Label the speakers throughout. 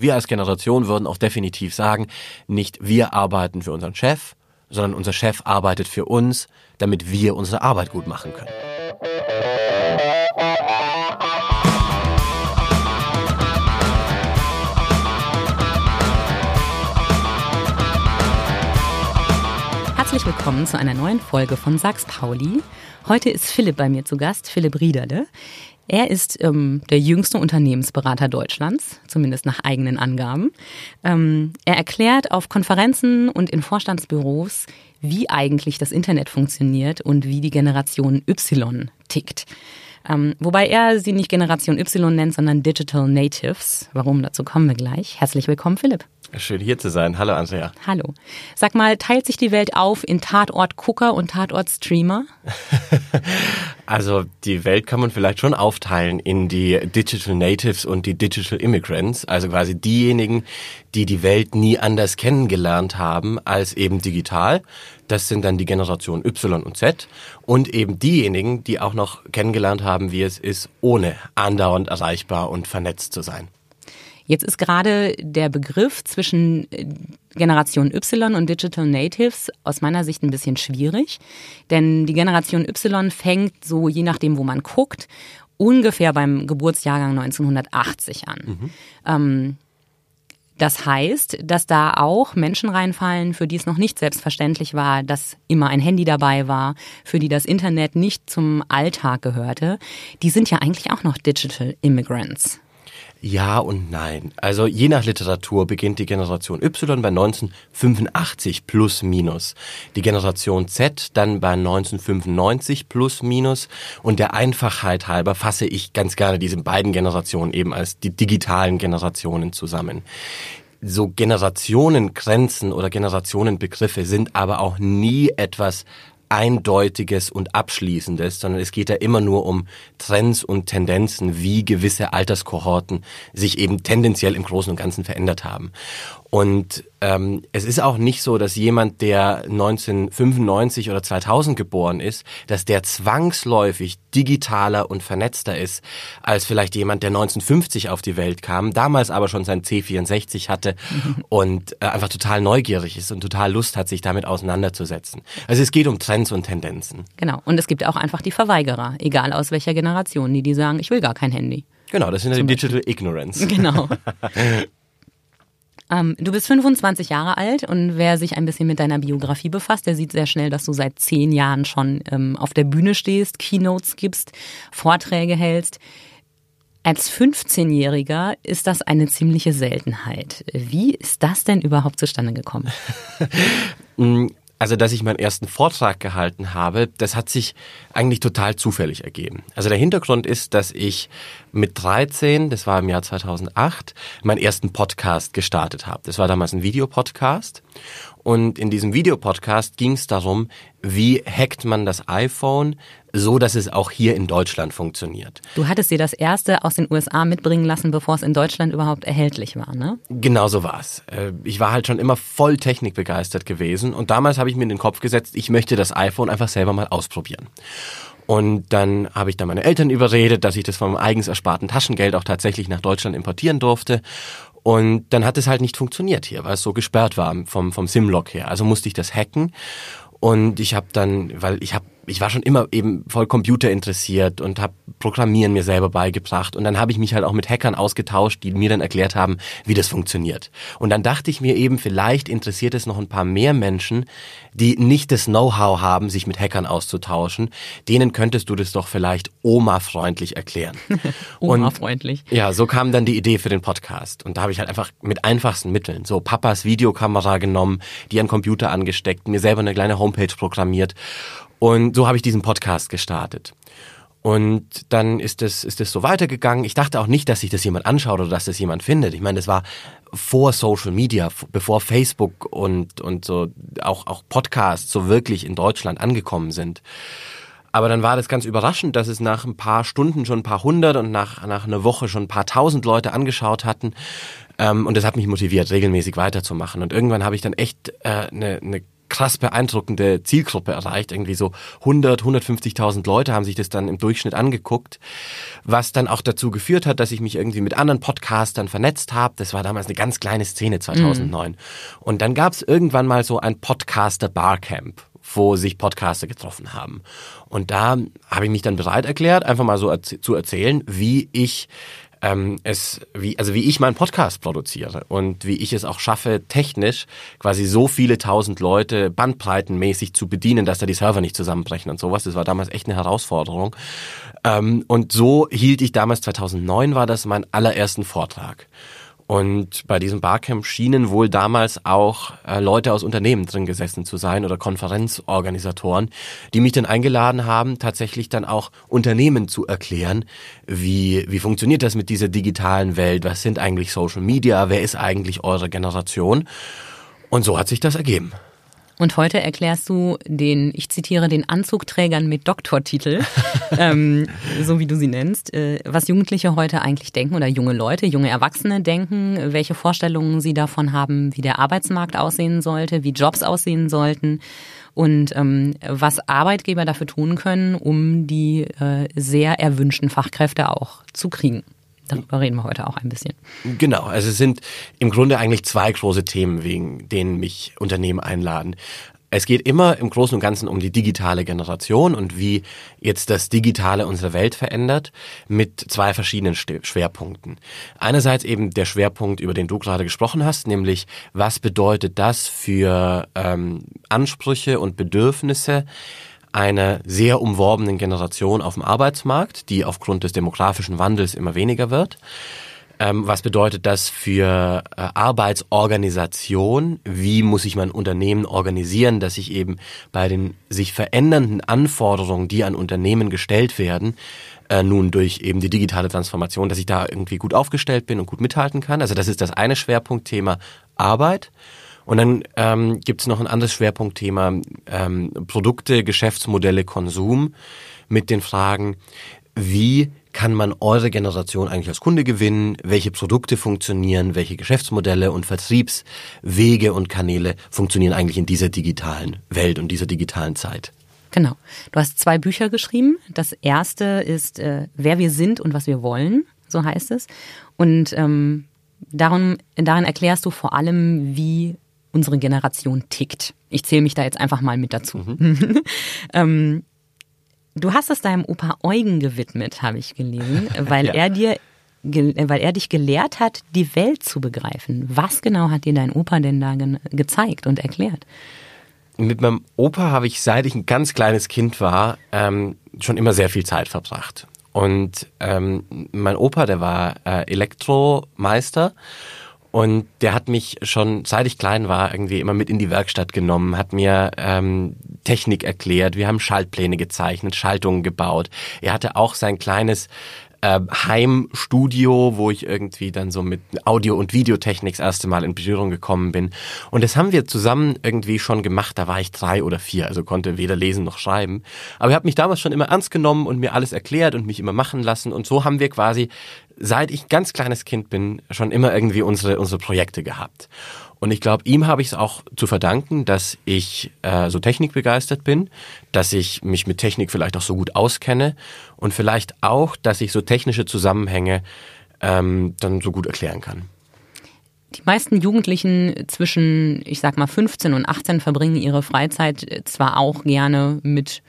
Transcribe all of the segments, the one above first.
Speaker 1: Wir als Generation würden auch definitiv sagen, nicht wir arbeiten für unseren Chef, sondern unser Chef arbeitet für uns, damit wir unsere Arbeit gut machen können.
Speaker 2: Herzlich willkommen zu einer neuen Folge von Sachs Pauli. Heute ist Philipp bei mir zu Gast, Philipp Riederle. Er ist ähm, der jüngste Unternehmensberater Deutschlands, zumindest nach eigenen Angaben. Ähm, er erklärt auf Konferenzen und in Vorstandsbüros, wie eigentlich das Internet funktioniert und wie die Generation Y tickt. Ähm, wobei er sie nicht Generation Y nennt, sondern Digital Natives. Warum, dazu kommen wir gleich. Herzlich willkommen, Philipp.
Speaker 1: Schön hier zu sein. Hallo Andrea.
Speaker 2: Hallo. Sag mal, teilt sich die Welt auf in Tatort-Gucker und Tatort-Streamer?
Speaker 1: also die Welt kann man vielleicht schon aufteilen in die Digital Natives und die Digital Immigrants. Also quasi diejenigen, die die Welt nie anders kennengelernt haben als eben digital. Das sind dann die Generation Y und Z. Und eben diejenigen, die auch noch kennengelernt haben, wie es ist, ohne andauernd erreichbar und vernetzt zu sein.
Speaker 2: Jetzt ist gerade der Begriff zwischen äh, Generation Y und Digital Natives aus meiner Sicht ein bisschen schwierig, denn die Generation Y fängt so, je nachdem, wo man guckt, ungefähr beim Geburtsjahrgang 1980 an. Mhm. Ähm, das heißt, dass da auch Menschen reinfallen, für die es noch nicht selbstverständlich war, dass immer ein Handy dabei war, für die das Internet nicht zum Alltag gehörte. Die sind ja eigentlich auch noch Digital Immigrants.
Speaker 1: Ja und nein. Also je nach Literatur beginnt die Generation Y bei 1985 plus minus, die Generation Z dann bei 1995 plus minus. Und der Einfachheit halber fasse ich ganz gerne diese beiden Generationen eben als die digitalen Generationen zusammen. So Generationengrenzen oder Generationenbegriffe sind aber auch nie etwas Eindeutiges und Abschließendes, sondern es geht ja immer nur um Trends und Tendenzen, wie gewisse Alterskohorten sich eben tendenziell im Großen und Ganzen verändert haben. Und ähm, es ist auch nicht so, dass jemand, der 1995 oder 2000 geboren ist, dass der zwangsläufig digitaler und vernetzter ist als vielleicht jemand, der 1950 auf die Welt kam, damals aber schon sein C64 hatte und äh, einfach total neugierig ist und total Lust hat, sich damit auseinanderzusetzen. Also es geht um Trends und Tendenzen.
Speaker 2: Genau. Und es gibt auch einfach die Verweigerer, egal aus welcher Generation, die die sagen, ich will gar kein Handy.
Speaker 1: Genau, das sind ja die Digital Ignorance.
Speaker 2: Genau. Ähm, du bist 25 Jahre alt und wer sich ein bisschen mit deiner Biografie befasst, der sieht sehr schnell, dass du seit zehn Jahren schon ähm, auf der Bühne stehst, Keynotes gibst, Vorträge hältst. Als 15-Jähriger ist das eine ziemliche Seltenheit. Wie ist das denn überhaupt zustande gekommen?
Speaker 1: Also, dass ich meinen ersten Vortrag gehalten habe, das hat sich eigentlich total zufällig ergeben. Also der Hintergrund ist, dass ich mit 13, das war im Jahr 2008, meinen ersten Podcast gestartet habe. Das war damals ein Videopodcast. Und in diesem Videopodcast ging es darum, wie hackt man das iPhone so, dass es auch hier in Deutschland funktioniert.
Speaker 2: Du hattest dir das erste aus den USA mitbringen lassen, bevor es in Deutschland überhaupt erhältlich war, ne?
Speaker 1: Genau so war's. Äh, ich war halt schon immer voll technikbegeistert gewesen und damals habe ich mir in den Kopf gesetzt, ich möchte das iPhone einfach selber mal ausprobieren. Und dann habe ich dann meine Eltern überredet, dass ich das meinem eigens ersparten Taschengeld auch tatsächlich nach Deutschland importieren durfte. Und dann hat es halt nicht funktioniert hier, weil es so gesperrt war vom, vom SIM-Log her. Also musste ich das hacken. Und ich habe dann, weil ich habe ich war schon immer eben voll Computer interessiert und habe Programmieren mir selber beigebracht. Und dann habe ich mich halt auch mit Hackern ausgetauscht, die mir dann erklärt haben, wie das funktioniert. Und dann dachte ich mir eben, vielleicht interessiert es noch ein paar mehr Menschen, die nicht das Know-how haben, sich mit Hackern auszutauschen. Denen könntest du das doch vielleicht Oma-freundlich erklären.
Speaker 2: Oma-freundlich.
Speaker 1: Ja, so kam dann die Idee für den Podcast. Und da habe ich halt einfach mit einfachsten Mitteln, so Papas Videokamera genommen, die an Computer angesteckt, mir selber eine kleine Homepage programmiert und so habe ich diesen Podcast gestartet. Und dann ist es, ist es so weitergegangen. Ich dachte auch nicht, dass sich das jemand anschaut oder dass das jemand findet. Ich meine, das war vor Social Media, bevor Facebook und, und so auch, auch Podcasts so wirklich in Deutschland angekommen sind. Aber dann war das ganz überraschend, dass es nach ein paar Stunden schon ein paar hundert und nach, nach einer Woche schon ein paar tausend Leute angeschaut hatten. Ähm, und das hat mich motiviert, regelmäßig weiterzumachen. Und irgendwann habe ich dann echt äh, eine, eine krass beeindruckende Zielgruppe erreicht. Irgendwie so 100, 150.000 Leute haben sich das dann im Durchschnitt angeguckt, was dann auch dazu geführt hat, dass ich mich irgendwie mit anderen Podcastern vernetzt habe. Das war damals eine ganz kleine Szene 2009. Mhm. Und dann gab es irgendwann mal so ein Podcaster Barcamp wo sich Podcaster getroffen haben. Und da habe ich mich dann bereit erklärt, einfach mal so zu erzählen, wie ich ähm, es, wie, also wie ich meinen Podcast produziere und wie ich es auch schaffe, technisch quasi so viele tausend Leute bandbreitenmäßig zu bedienen, dass da die Server nicht zusammenbrechen und sowas. Das war damals echt eine Herausforderung. Ähm, und so hielt ich damals 2009 war das mein allerersten Vortrag. Und bei diesem Barcamp schienen wohl damals auch äh, Leute aus Unternehmen drin gesessen zu sein oder Konferenzorganisatoren, die mich dann eingeladen haben, tatsächlich dann auch Unternehmen zu erklären, wie, wie funktioniert das mit dieser digitalen Welt, was sind eigentlich Social Media, wer ist eigentlich eure Generation. Und so hat sich das ergeben.
Speaker 2: Und heute erklärst du den, ich zitiere, den Anzugträgern mit Doktortitel, ähm, so wie du sie nennst, äh, was Jugendliche heute eigentlich denken oder junge Leute, junge Erwachsene denken, welche Vorstellungen sie davon haben, wie der Arbeitsmarkt aussehen sollte, wie Jobs aussehen sollten und ähm, was Arbeitgeber dafür tun können, um die äh, sehr erwünschten Fachkräfte auch zu kriegen. Darüber reden wir heute auch ein bisschen.
Speaker 1: Genau, also es sind im Grunde eigentlich zwei große Themen, wegen denen mich Unternehmen einladen. Es geht immer im Großen und Ganzen um die digitale Generation und wie jetzt das Digitale unsere Welt verändert mit zwei verschiedenen Schwerpunkten. Einerseits eben der Schwerpunkt, über den du gerade gesprochen hast, nämlich was bedeutet das für ähm, Ansprüche und Bedürfnisse einer sehr umworbenen Generation auf dem Arbeitsmarkt, die aufgrund des demografischen Wandels immer weniger wird. Ähm, was bedeutet das für äh, Arbeitsorganisation? Wie muss ich mein Unternehmen organisieren, dass ich eben bei den sich verändernden Anforderungen, die an Unternehmen gestellt werden, äh, nun durch eben die digitale Transformation, dass ich da irgendwie gut aufgestellt bin und gut mithalten kann. Also das ist das eine Schwerpunktthema Arbeit. Und dann ähm, gibt es noch ein anderes Schwerpunktthema, ähm, Produkte, Geschäftsmodelle, Konsum, mit den Fragen, wie kann man eure Generation eigentlich als Kunde gewinnen? Welche Produkte funktionieren? Welche Geschäftsmodelle und Vertriebswege und Kanäle funktionieren eigentlich in dieser digitalen Welt und dieser digitalen Zeit?
Speaker 2: Genau. Du hast zwei Bücher geschrieben. Das erste ist äh, Wer wir sind und was wir wollen, so heißt es. Und ähm, darum, darin erklärst du vor allem, wie unsere Generation tickt. Ich zähle mich da jetzt einfach mal mit dazu. Mhm. ähm, du hast es deinem Opa Eugen gewidmet, habe ich gelesen, weil ja. er dir weil er dich gelehrt hat, die Welt zu begreifen. Was genau hat dir dein Opa denn da ge gezeigt und erklärt?
Speaker 1: Mit meinem Opa habe ich, seit ich ein ganz kleines Kind war, ähm, schon immer sehr viel Zeit verbracht. Und ähm, mein Opa, der war äh, Elektromeister und der hat mich schon, seit ich klein war, irgendwie immer mit in die Werkstatt genommen, hat mir ähm, Technik erklärt. Wir haben Schaltpläne gezeichnet, Schaltungen gebaut. Er hatte auch sein kleines äh, Heimstudio, wo ich irgendwie dann so mit Audio- und Videotechnik das erste Mal in Berührung gekommen bin. Und das haben wir zusammen irgendwie schon gemacht. Da war ich drei oder vier, also konnte weder lesen noch schreiben. Aber er hat mich damals schon immer ernst genommen und mir alles erklärt und mich immer machen lassen. Und so haben wir quasi, seit ich ganz kleines Kind bin, schon immer irgendwie unsere, unsere Projekte gehabt. Und ich glaube, ihm habe ich es auch zu verdanken, dass ich äh, so technikbegeistert bin, dass ich mich mit Technik vielleicht auch so gut auskenne und vielleicht auch, dass ich so technische Zusammenhänge ähm, dann so gut erklären kann.
Speaker 2: Die meisten Jugendlichen zwischen, ich sag mal, 15 und 18 verbringen ihre Freizeit zwar auch gerne mit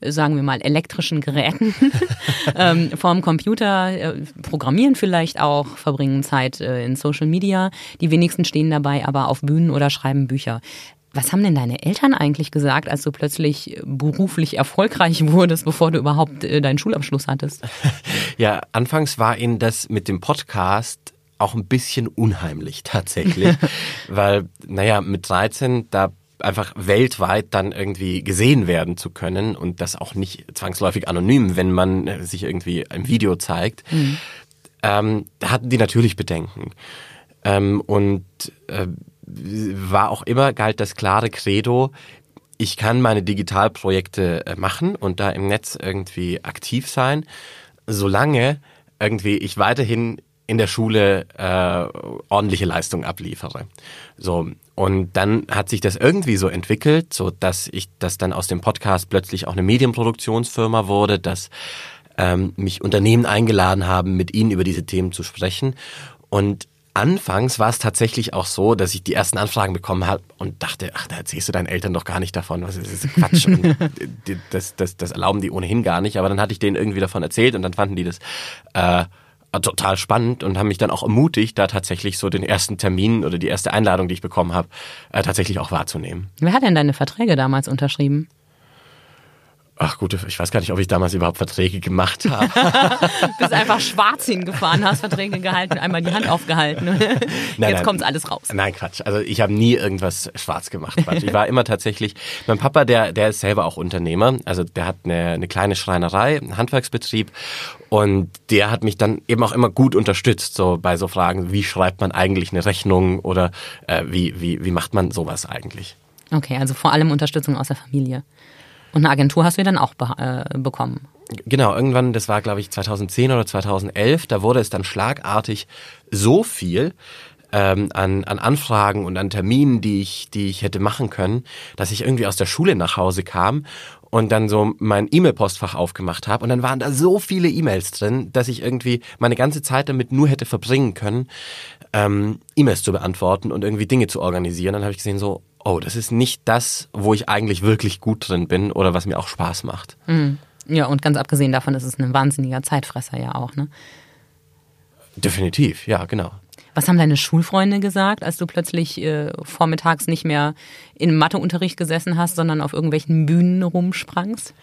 Speaker 2: sagen wir mal, elektrischen Geräten ähm, vorm Computer, äh, programmieren vielleicht auch, verbringen Zeit äh, in Social Media. Die wenigsten stehen dabei aber auf Bühnen oder schreiben Bücher. Was haben denn deine Eltern eigentlich gesagt, als du plötzlich beruflich erfolgreich wurdest, bevor du überhaupt äh, deinen Schulabschluss hattest?
Speaker 1: Ja, anfangs war ihnen das mit dem Podcast auch ein bisschen unheimlich tatsächlich, weil, naja, mit 13, da einfach weltweit dann irgendwie gesehen werden zu können und das auch nicht zwangsläufig anonym, wenn man äh, sich irgendwie im Video zeigt, mhm. ähm, da hatten die natürlich Bedenken. Ähm, und äh, war auch immer, galt das klare Credo, ich kann meine Digitalprojekte äh, machen und da im Netz irgendwie aktiv sein, solange irgendwie ich weiterhin in der Schule äh, ordentliche Leistung abliefere. So und dann hat sich das irgendwie so entwickelt, so dass ich das dann aus dem Podcast plötzlich auch eine Medienproduktionsfirma wurde, dass ähm, mich Unternehmen eingeladen haben, mit ihnen über diese Themen zu sprechen. Und anfangs war es tatsächlich auch so, dass ich die ersten Anfragen bekommen habe und dachte, ach, da erzählst du deinen Eltern doch gar nicht davon. Was ist das Quatsch? und das, das, das erlauben die ohnehin gar nicht. Aber dann hatte ich denen irgendwie davon erzählt und dann fanden die das äh, total spannend und haben mich dann auch ermutigt, da tatsächlich so den ersten Termin oder die erste Einladung, die ich bekommen habe, äh, tatsächlich auch wahrzunehmen.
Speaker 2: Wer hat denn deine Verträge damals unterschrieben?
Speaker 1: Ach gut, ich weiß gar nicht, ob ich damals überhaupt Verträge gemacht habe.
Speaker 2: Bist einfach schwarz hingefahren, hast Verträge gehalten, einmal die Hand aufgehalten. Nein, Jetzt nein, kommt alles raus.
Speaker 1: Nein, Quatsch. Also ich habe nie irgendwas schwarz gemacht. Quatsch. Ich war immer tatsächlich, mein Papa, der, der ist selber auch Unternehmer. Also der hat eine, eine kleine Schreinerei, einen Handwerksbetrieb. Und der hat mich dann eben auch immer gut unterstützt, so bei so Fragen, wie schreibt man eigentlich eine Rechnung oder äh, wie, wie, wie macht man sowas eigentlich?
Speaker 2: Okay, also vor allem Unterstützung aus der Familie. Und eine Agentur hast du dann auch be äh, bekommen.
Speaker 1: Genau, irgendwann, das war glaube ich 2010 oder 2011, da wurde es dann schlagartig so viel ähm, an, an Anfragen und an Terminen, die ich, die ich hätte machen können, dass ich irgendwie aus der Schule nach Hause kam und dann so mein E-Mail-Postfach aufgemacht habe und dann waren da so viele E-Mails drin, dass ich irgendwie meine ganze Zeit damit nur hätte verbringen können, ähm, E-Mails zu beantworten und irgendwie Dinge zu organisieren. Dann habe ich gesehen so, oh, das ist nicht das, wo ich eigentlich wirklich gut drin bin oder was mir auch Spaß macht.
Speaker 2: Mhm. Ja, und ganz abgesehen davon ist es ein wahnsinniger Zeitfresser ja auch, ne?
Speaker 1: Definitiv, ja, genau.
Speaker 2: Was haben deine Schulfreunde gesagt, als du plötzlich äh, vormittags nicht mehr in Matheunterricht gesessen hast, sondern auf irgendwelchen Bühnen rumsprangst?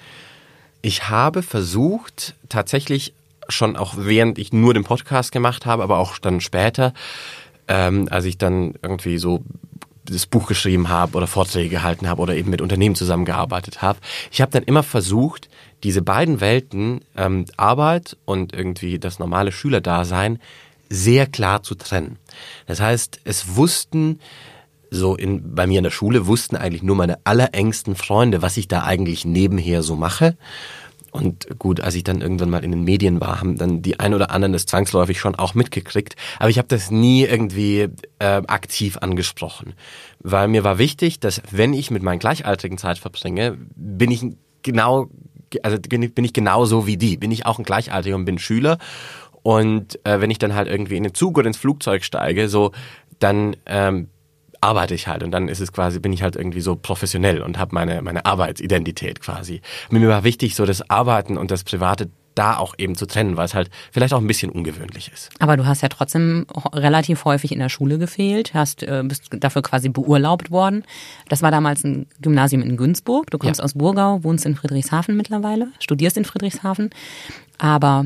Speaker 1: Ich habe versucht, tatsächlich schon auch während ich nur den Podcast gemacht habe, aber auch dann später, ähm, als ich dann irgendwie so das Buch geschrieben habe oder Vorträge gehalten habe oder eben mit Unternehmen zusammengearbeitet habe. Ich habe dann immer versucht, diese beiden Welten, ähm, Arbeit und irgendwie das normale Schülerdasein, sehr klar zu trennen. Das heißt, es wussten so in, bei mir in der Schule wussten eigentlich nur meine allerengsten Freunde, was ich da eigentlich nebenher so mache. Und gut, als ich dann irgendwann mal in den Medien war, haben dann die ein oder anderen das zwangsläufig schon auch mitgekriegt. Aber ich habe das nie irgendwie äh, aktiv angesprochen. Weil mir war wichtig, dass wenn ich mit meinen Gleichaltrigen Zeit verbringe, bin ich genau, also bin ich genauso wie die. Bin ich auch ein Gleichaltriger und bin Schüler. Und äh, wenn ich dann halt irgendwie in den Zug oder ins Flugzeug steige, so, dann ähm, arbeite ich halt und dann ist es quasi, bin ich halt irgendwie so professionell und habe meine, meine Arbeitsidentität quasi. Mir war wichtig, so das Arbeiten und das Private da auch eben zu trennen, weil es halt vielleicht auch ein bisschen ungewöhnlich ist.
Speaker 2: Aber du hast ja trotzdem relativ häufig in der Schule gefehlt, hast, äh, bist dafür quasi beurlaubt worden. Das war damals ein Gymnasium in Günzburg. Du kommst ja. aus Burgau, wohnst in Friedrichshafen mittlerweile, studierst in Friedrichshafen. Aber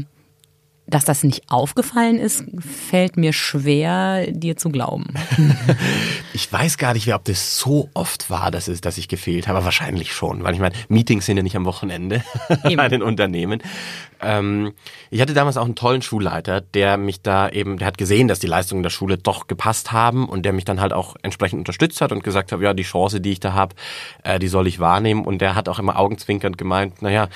Speaker 2: dass das nicht aufgefallen ist, fällt mir schwer, dir zu glauben.
Speaker 1: ich weiß gar nicht, ob das so oft war, dass, es, dass ich gefehlt habe. Wahrscheinlich schon, weil ich meine, Meetings sind ja nicht am Wochenende bei den Unternehmen. Ähm, ich hatte damals auch einen tollen Schulleiter, der mich da eben, der hat gesehen, dass die Leistungen der Schule doch gepasst haben und der mich dann halt auch entsprechend unterstützt hat und gesagt hat, ja, die Chance, die ich da habe, äh, die soll ich wahrnehmen. Und der hat auch immer augenzwinkernd gemeint, naja,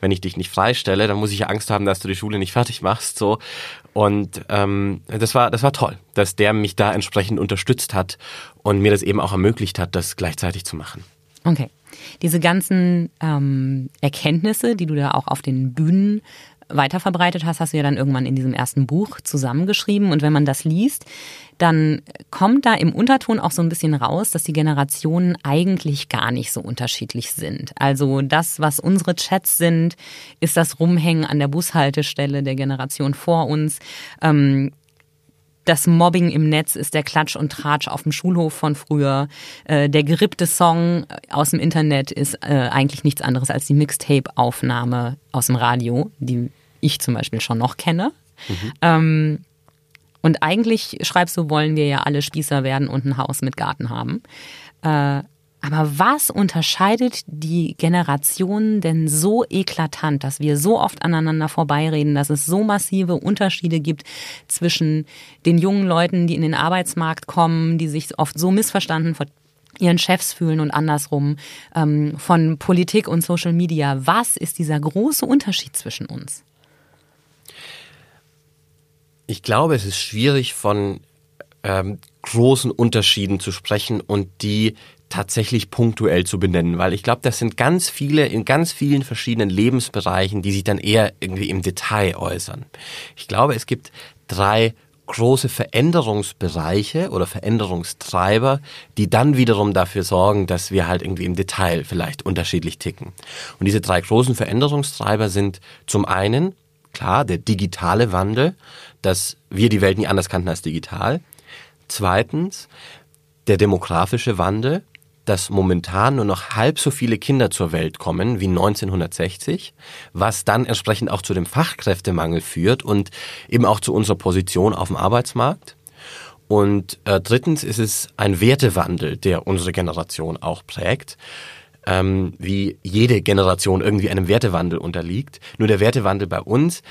Speaker 1: wenn ich dich nicht freistelle, dann muss ich Angst haben, dass du die Schule nicht fertig machst. So. Und ähm, das war, das war toll, dass der mich da entsprechend unterstützt hat und mir das eben auch ermöglicht hat, das gleichzeitig zu machen.
Speaker 2: Okay. Diese ganzen ähm, Erkenntnisse, die du da auch auf den Bühnen weiterverbreitet hast, hast du ja dann irgendwann in diesem ersten Buch zusammengeschrieben. Und wenn man das liest, dann kommt da im Unterton auch so ein bisschen raus, dass die Generationen eigentlich gar nicht so unterschiedlich sind. Also das, was unsere Chats sind, ist das Rumhängen an der Bushaltestelle der Generation vor uns. Ähm, das Mobbing im Netz ist der Klatsch und Tratsch auf dem Schulhof von früher. Äh, der gerippte Song aus dem Internet ist äh, eigentlich nichts anderes als die Mixtape-Aufnahme aus dem Radio, die ich zum Beispiel schon noch kenne. Mhm. Ähm, und eigentlich schreibst du, wollen wir ja alle Spießer werden und ein Haus mit Garten haben. Äh, aber was unterscheidet die Generationen denn so eklatant, dass wir so oft aneinander vorbeireden, dass es so massive Unterschiede gibt zwischen den jungen Leuten, die in den Arbeitsmarkt kommen, die sich oft so missverstanden von ihren Chefs fühlen und andersrum, ähm, von Politik und Social Media. Was ist dieser große Unterschied zwischen uns?
Speaker 1: Ich glaube, es ist schwierig von ähm, großen Unterschieden zu sprechen und die tatsächlich punktuell zu benennen, weil ich glaube, das sind ganz viele in ganz vielen verschiedenen Lebensbereichen, die sich dann eher irgendwie im Detail äußern. Ich glaube, es gibt drei große Veränderungsbereiche oder Veränderungstreiber, die dann wiederum dafür sorgen, dass wir halt irgendwie im Detail vielleicht unterschiedlich ticken. Und diese drei großen Veränderungstreiber sind zum einen, klar, der digitale Wandel, dass wir die Welt nie anders kannten als digital. Zweitens, der demografische Wandel, dass momentan nur noch halb so viele Kinder zur Welt kommen wie 1960, was dann entsprechend auch zu dem Fachkräftemangel führt und eben auch zu unserer Position auf dem Arbeitsmarkt. Und äh, drittens ist es ein Wertewandel, der unsere Generation auch prägt, ähm, wie jede Generation irgendwie einem Wertewandel unterliegt. Nur der Wertewandel bei uns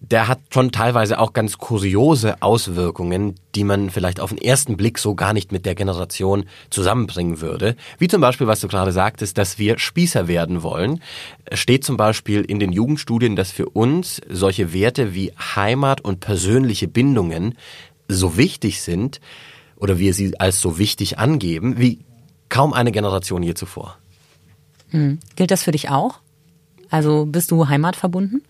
Speaker 1: der hat schon teilweise auch ganz kuriose Auswirkungen, die man vielleicht auf den ersten Blick so gar nicht mit der Generation zusammenbringen würde. Wie zum Beispiel, was du gerade sagtest, dass wir Spießer werden wollen. Steht zum Beispiel in den Jugendstudien, dass für uns solche Werte wie Heimat und persönliche Bindungen so wichtig sind oder wir sie als so wichtig angeben, wie kaum eine Generation je zuvor.
Speaker 2: Hm. Gilt das für dich auch? Also bist du heimatverbunden?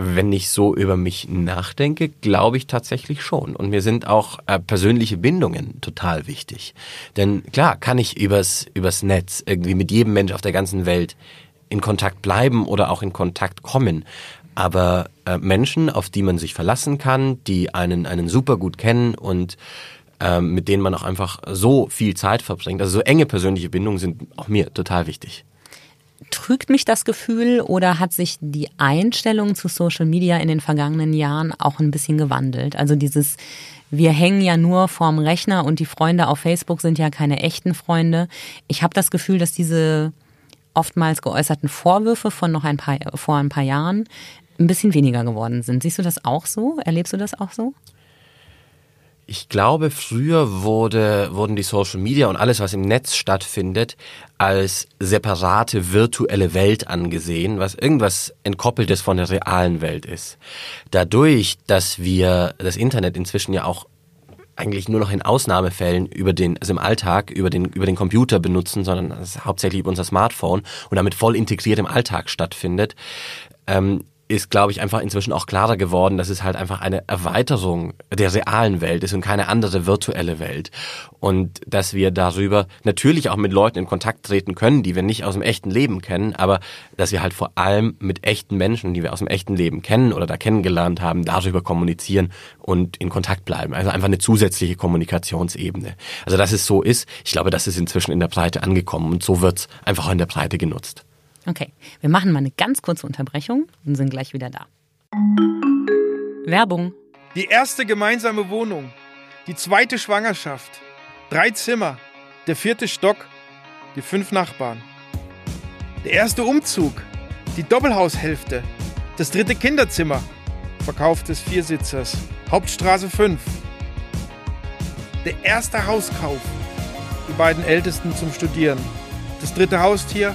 Speaker 1: Wenn ich so über mich nachdenke, glaube ich tatsächlich schon. Und mir sind auch äh, persönliche Bindungen total wichtig. Denn klar, kann ich übers, übers Netz irgendwie mit jedem Mensch auf der ganzen Welt in Kontakt bleiben oder auch in Kontakt kommen. Aber äh, Menschen, auf die man sich verlassen kann, die einen, einen super gut kennen und äh, mit denen man auch einfach so viel Zeit verbringt, also so enge persönliche Bindungen sind auch mir total wichtig.
Speaker 2: Trügt mich das Gefühl oder hat sich die Einstellung zu Social Media in den vergangenen Jahren auch ein bisschen gewandelt? Also dieses, wir hängen ja nur vorm Rechner und die Freunde auf Facebook sind ja keine echten Freunde. Ich habe das Gefühl, dass diese oftmals geäußerten Vorwürfe von noch ein paar, vor ein paar Jahren ein bisschen weniger geworden sind. Siehst du das auch so? Erlebst du das auch so?
Speaker 1: Ich glaube, früher wurde, wurden die Social Media und alles, was im Netz stattfindet, als separate virtuelle Welt angesehen, was irgendwas entkoppeltes von der realen Welt ist. Dadurch, dass wir das Internet inzwischen ja auch eigentlich nur noch in Ausnahmefällen über den, also im Alltag über den, über den Computer benutzen, sondern hauptsächlich über unser Smartphone und damit voll integriert im Alltag stattfindet, ähm, ist, glaube ich, einfach inzwischen auch klarer geworden, dass es halt einfach eine Erweiterung der realen Welt ist und keine andere virtuelle Welt. Und dass wir darüber natürlich auch mit Leuten in Kontakt treten können, die wir nicht aus dem echten Leben kennen, aber dass wir halt vor allem mit echten Menschen, die wir aus dem echten Leben kennen oder da kennengelernt haben, darüber kommunizieren und in Kontakt bleiben. Also einfach eine zusätzliche Kommunikationsebene. Also dass es so ist, ich glaube, das ist inzwischen in der Breite angekommen und so wird es einfach auch in der Breite genutzt.
Speaker 2: Okay, wir machen mal eine ganz kurze Unterbrechung und sind gleich wieder da. Werbung.
Speaker 3: Die erste gemeinsame Wohnung, die zweite Schwangerschaft, drei Zimmer, der vierte Stock, die fünf Nachbarn. Der erste Umzug, die Doppelhaushälfte, das dritte Kinderzimmer, Verkauf des Viersitzers, Hauptstraße 5. Der erste Hauskauf, die beiden Ältesten zum Studieren, das dritte Haustier,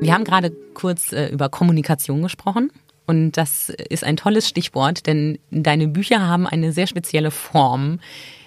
Speaker 2: Wir haben gerade kurz äh, über Kommunikation gesprochen. Und das ist ein tolles Stichwort, denn deine Bücher haben eine sehr spezielle Form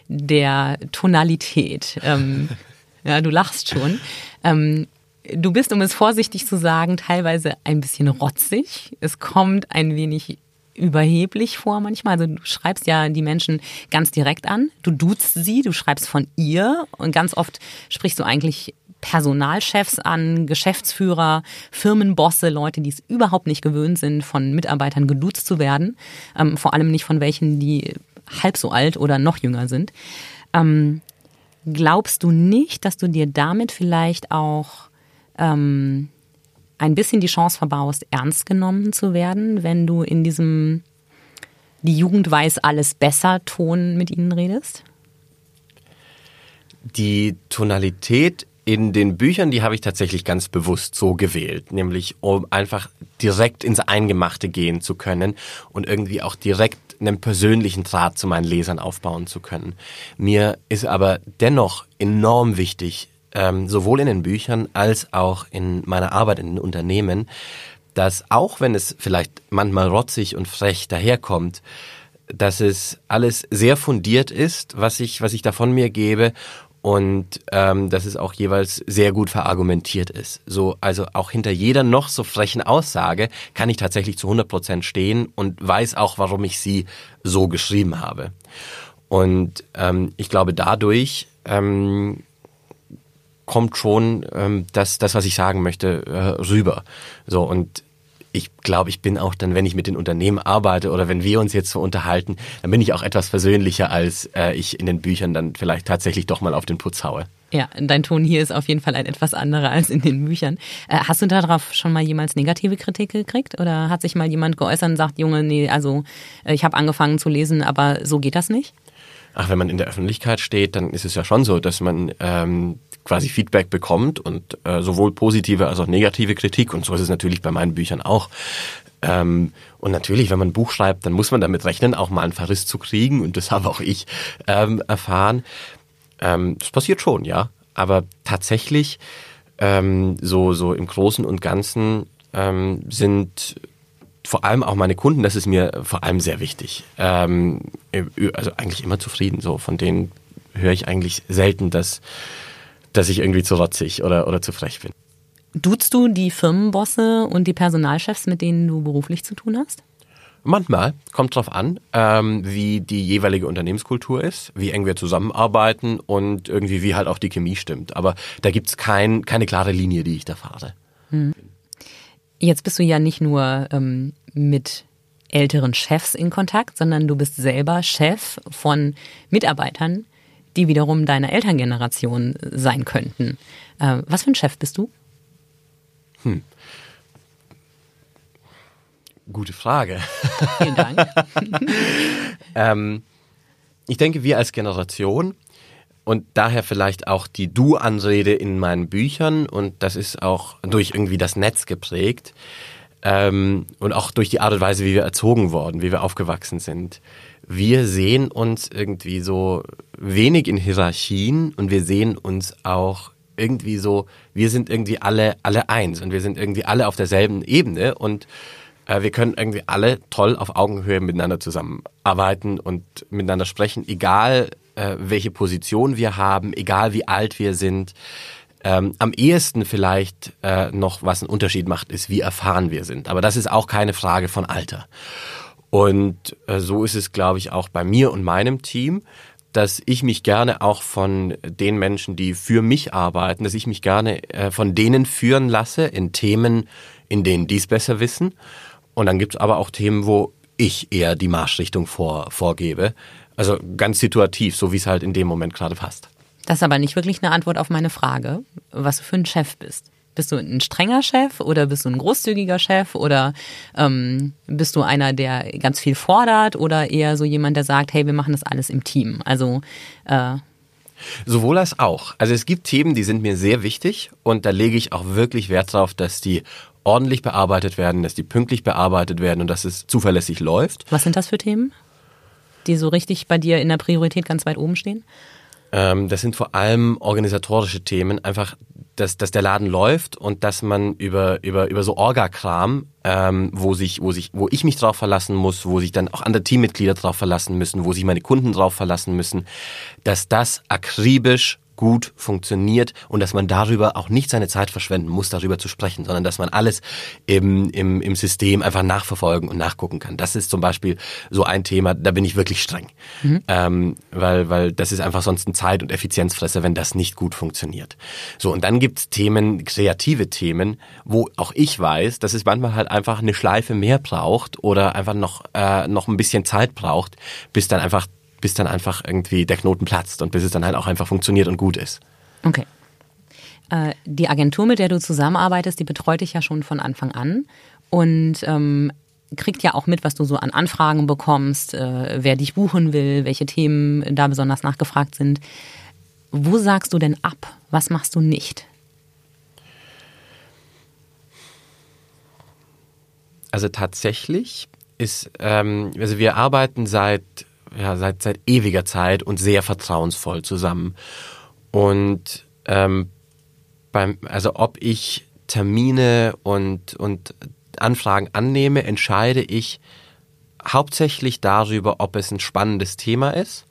Speaker 2: der Tonalität. Ähm, ja, du lachst schon. Ähm, du bist, um es vorsichtig zu sagen, teilweise ein bisschen rotzig. Es kommt ein wenig überheblich vor manchmal. Also du schreibst ja die Menschen ganz direkt an. Du duzt sie, du schreibst von ihr und ganz oft sprichst du eigentlich Personalchefs an, Geschäftsführer, Firmenbosse, Leute, die es überhaupt nicht gewöhnt sind, von Mitarbeitern geduzt zu werden. Ähm, vor allem nicht von welchen, die halb so alt oder noch jünger sind. Ähm, glaubst du nicht, dass du dir damit vielleicht auch ähm, ein bisschen die Chance verbaust, ernst genommen zu werden, wenn du in diesem die Jugend weiß alles besser Ton mit ihnen redest?
Speaker 1: Die Tonalität in den Büchern, die habe ich tatsächlich ganz bewusst so gewählt, nämlich um einfach direkt ins Eingemachte gehen zu können und irgendwie auch direkt einen persönlichen Draht zu meinen Lesern aufbauen zu können. Mir ist aber dennoch enorm wichtig, ähm, sowohl in den Büchern als auch in meiner Arbeit in den Unternehmen, dass auch wenn es vielleicht manchmal rotzig und frech daherkommt, dass es alles sehr fundiert ist, was ich, was ich da von mir gebe und ähm, dass es auch jeweils sehr gut verargumentiert ist. So, also auch hinter jeder noch so frechen Aussage kann ich tatsächlich zu 100 Prozent stehen und weiß auch, warum ich sie so geschrieben habe. Und ähm, ich glaube, dadurch ähm, kommt schon ähm, das, das, was ich sagen möchte, äh, rüber. So und ich glaube, ich bin auch dann, wenn ich mit den Unternehmen arbeite oder wenn wir uns jetzt so unterhalten, dann bin ich auch etwas versöhnlicher, als äh, ich in den Büchern dann vielleicht tatsächlich doch mal auf den Putz haue.
Speaker 2: Ja, dein Ton hier ist auf jeden Fall ein etwas anderer als in den Büchern. Äh, hast du darauf schon mal jemals negative Kritik gekriegt? Oder hat sich mal jemand geäußert und sagt, Junge, nee, also äh, ich habe angefangen zu lesen, aber so geht das nicht?
Speaker 1: Ach, wenn man in der Öffentlichkeit steht, dann ist es ja schon so, dass man ähm, quasi Feedback bekommt und äh, sowohl positive als auch negative Kritik und so ist es natürlich bei meinen Büchern auch. Ähm, und natürlich, wenn man ein Buch schreibt, dann muss man damit rechnen, auch mal einen Verriss zu kriegen und das habe auch ich ähm, erfahren. Ähm, das passiert schon, ja, aber tatsächlich ähm, so so im Großen und Ganzen ähm, sind vor allem auch meine Kunden, das ist mir vor allem sehr wichtig. Ähm, also eigentlich immer zufrieden. So von denen höre ich eigentlich selten, dass dass ich irgendwie zu rotzig oder, oder zu frech bin.
Speaker 2: Duzt du die Firmenbosse und die Personalchefs, mit denen du beruflich zu tun hast?
Speaker 1: Manchmal, kommt drauf an, ähm, wie die jeweilige Unternehmenskultur ist, wie eng wir zusammenarbeiten und irgendwie wie halt auch die Chemie stimmt. Aber da gibt's kein, keine klare Linie, die ich da fahre. Hm.
Speaker 2: Jetzt bist du ja nicht nur ähm, mit älteren Chefs in Kontakt, sondern du bist selber Chef von Mitarbeitern, die wiederum deine Elterngeneration sein könnten. Äh, was für ein Chef bist du? Hm.
Speaker 1: Gute Frage.
Speaker 2: Vielen Dank.
Speaker 1: ähm, ich denke, wir als Generation und daher vielleicht auch die Du-Anrede in meinen Büchern und das ist auch durch irgendwie das Netz geprägt ähm, und auch durch die Art und Weise, wie wir erzogen worden, wie wir aufgewachsen sind wir sehen uns irgendwie so wenig in Hierarchien und wir sehen uns auch irgendwie so, wir sind irgendwie alle, alle eins und wir sind irgendwie alle auf derselben Ebene und äh, wir können irgendwie alle toll auf Augenhöhe miteinander zusammenarbeiten und miteinander sprechen, egal äh, welche Position wir haben, egal wie alt wir sind. Ähm, am ehesten vielleicht äh, noch, was einen Unterschied macht, ist, wie erfahren wir sind. Aber das ist auch keine Frage von Alter. Und äh, so ist es, glaube ich, auch bei mir und meinem Team, dass ich mich gerne auch von den Menschen, die für mich arbeiten, dass ich mich gerne äh, von denen führen lasse in Themen, in denen die es besser wissen. Und dann gibt es aber auch Themen, wo ich eher die Marschrichtung vor, vorgebe. Also ganz situativ, so wie es halt in dem Moment gerade passt.
Speaker 2: Das ist aber nicht wirklich eine Antwort auf meine Frage, was du für ein Chef bist. Bist du ein strenger Chef oder bist du ein großzügiger Chef oder ähm, bist du einer, der ganz viel fordert oder eher so jemand, der sagt, hey, wir machen das alles im Team? Also äh,
Speaker 1: Sowohl als auch. Also es gibt Themen, die sind mir sehr wichtig und da lege ich auch wirklich Wert darauf, dass die ordentlich bearbeitet werden, dass die pünktlich bearbeitet werden und dass es zuverlässig läuft.
Speaker 2: Was sind das für Themen, die so richtig bei dir in der Priorität ganz weit oben stehen?
Speaker 1: Ähm, das sind vor allem organisatorische Themen, einfach, dass, dass der Laden läuft und dass man über, über, über so Orga-Kram, ähm, wo sich, wo sich, wo ich mich drauf verlassen muss, wo sich dann auch andere Teammitglieder drauf verlassen müssen, wo sich meine Kunden drauf verlassen müssen, dass das akribisch gut funktioniert und dass man darüber auch nicht seine Zeit verschwenden muss, darüber zu sprechen, sondern dass man alles im, im, im System einfach nachverfolgen und nachgucken kann. Das ist zum Beispiel so ein Thema, da bin ich wirklich streng. Mhm. Ähm, weil, weil das ist einfach sonst ein Zeit- und Effizienzfresser, wenn das nicht gut funktioniert. So, und dann gibt's Themen, kreative Themen, wo auch ich weiß, dass es manchmal halt einfach eine Schleife mehr braucht oder einfach noch, äh, noch ein bisschen Zeit braucht, bis dann einfach bis dann einfach irgendwie der Knoten platzt und bis es dann halt auch einfach funktioniert und gut ist.
Speaker 2: Okay. Äh, die Agentur, mit der du zusammenarbeitest, die betreut dich ja schon von Anfang an. Und ähm, kriegt ja auch mit, was du so an Anfragen bekommst, äh, wer dich buchen will, welche Themen da besonders nachgefragt sind. Wo sagst du denn ab? Was machst du nicht?
Speaker 1: Also tatsächlich ist, ähm, also wir arbeiten seit, ja, seit, seit ewiger Zeit und sehr vertrauensvoll zusammen. Und ähm, beim, also ob ich Termine und, und Anfragen annehme, entscheide ich hauptsächlich darüber, ob es ein spannendes Thema ist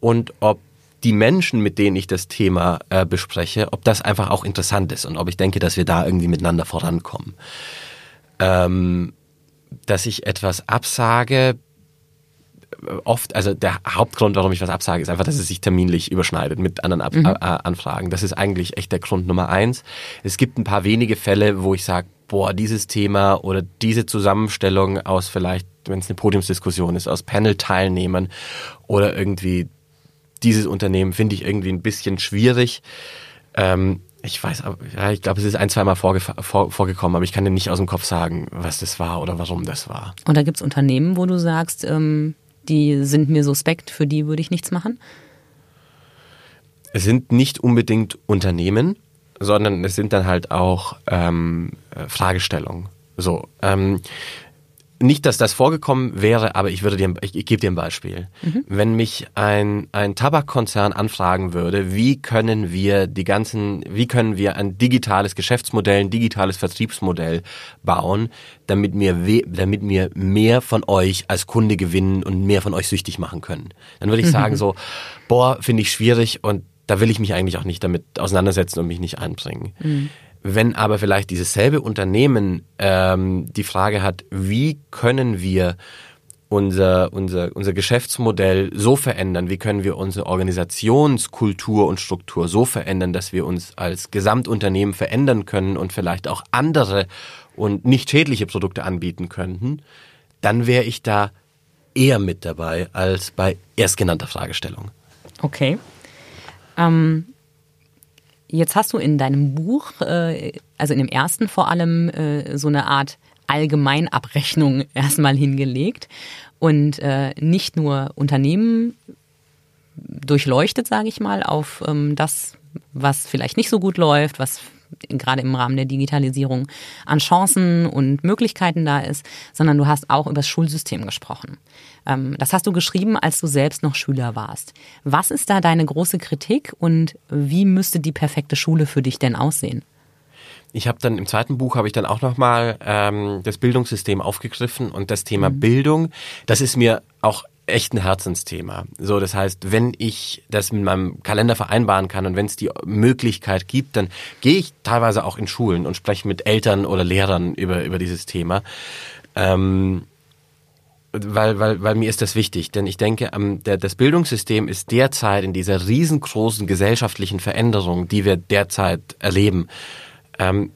Speaker 1: und ob die Menschen, mit denen ich das Thema äh, bespreche, ob das einfach auch interessant ist und ob ich denke, dass wir da irgendwie miteinander vorankommen. Ähm, dass ich etwas absage, oft, also der Hauptgrund, warum ich was absage, ist einfach, dass es sich terminlich überschneidet mit anderen Ab mhm. äh, Anfragen. Das ist eigentlich echt der Grund Nummer eins. Es gibt ein paar wenige Fälle, wo ich sage, boah, dieses Thema oder diese Zusammenstellung aus vielleicht, wenn es eine Podiumsdiskussion ist, aus Panel-Teilnehmern oder irgendwie dieses Unternehmen finde ich irgendwie ein bisschen schwierig. Ähm, ich weiß, ja, ich glaube, es ist ein, zweimal vorge vor, vorgekommen, aber ich kann dir nicht aus dem Kopf sagen, was das war oder warum das war.
Speaker 2: Und da gibt es Unternehmen, wo du sagst, ähm, die sind mir suspekt, für die würde ich nichts machen?
Speaker 1: Es sind nicht unbedingt Unternehmen, sondern es sind dann halt auch ähm, Fragestellungen. So, ähm, nicht, dass das vorgekommen wäre, aber ich würde dir, ich, ich gebe dir ein Beispiel. Mhm. Wenn mich ein, ein Tabakkonzern anfragen würde, wie können wir die ganzen, wie können wir ein digitales Geschäftsmodell, ein digitales Vertriebsmodell bauen, damit wir, damit wir mehr von euch als Kunde gewinnen und mehr von euch süchtig machen können. Dann würde ich mhm. sagen so, boah, finde ich schwierig und da will ich mich eigentlich auch nicht damit auseinandersetzen und mich nicht einbringen. Mhm. Wenn aber vielleicht dieses selbe Unternehmen ähm, die Frage hat, wie können wir unser, unser, unser Geschäftsmodell so verändern, wie können wir unsere Organisationskultur und Struktur so verändern, dass wir uns als Gesamtunternehmen verändern können und vielleicht auch andere und nicht schädliche Produkte anbieten könnten, dann wäre ich da eher mit dabei als bei erstgenannter Fragestellung.
Speaker 2: Okay. Ähm, Jetzt hast du in deinem Buch, äh, also in dem ersten vor allem, äh, so eine Art Allgemeinabrechnung erstmal hingelegt und äh, nicht nur Unternehmen durchleuchtet, sage ich mal, auf ähm, das, was vielleicht nicht so gut läuft, was gerade im Rahmen der Digitalisierung an Chancen und Möglichkeiten da ist, sondern du hast auch über das Schulsystem gesprochen. Ähm, das hast du geschrieben, als du selbst noch Schüler warst. Was ist da deine große Kritik und wie müsste die perfekte Schule für dich denn aussehen?
Speaker 1: Ich habe dann im zweiten Buch habe ich dann auch nochmal ähm, das Bildungssystem aufgegriffen und das Thema mhm. Bildung, das ist mir auch echt ein Herzensthema. So, das heißt, wenn ich das mit meinem Kalender vereinbaren kann und wenn es die Möglichkeit gibt, dann gehe ich teilweise auch in Schulen und spreche mit Eltern oder Lehrern über, über dieses Thema. Ähm, weil, weil, weil mir ist das wichtig, denn ich denke, ähm, das Bildungssystem ist derzeit in dieser riesengroßen gesellschaftlichen Veränderung, die wir derzeit erleben, ähm,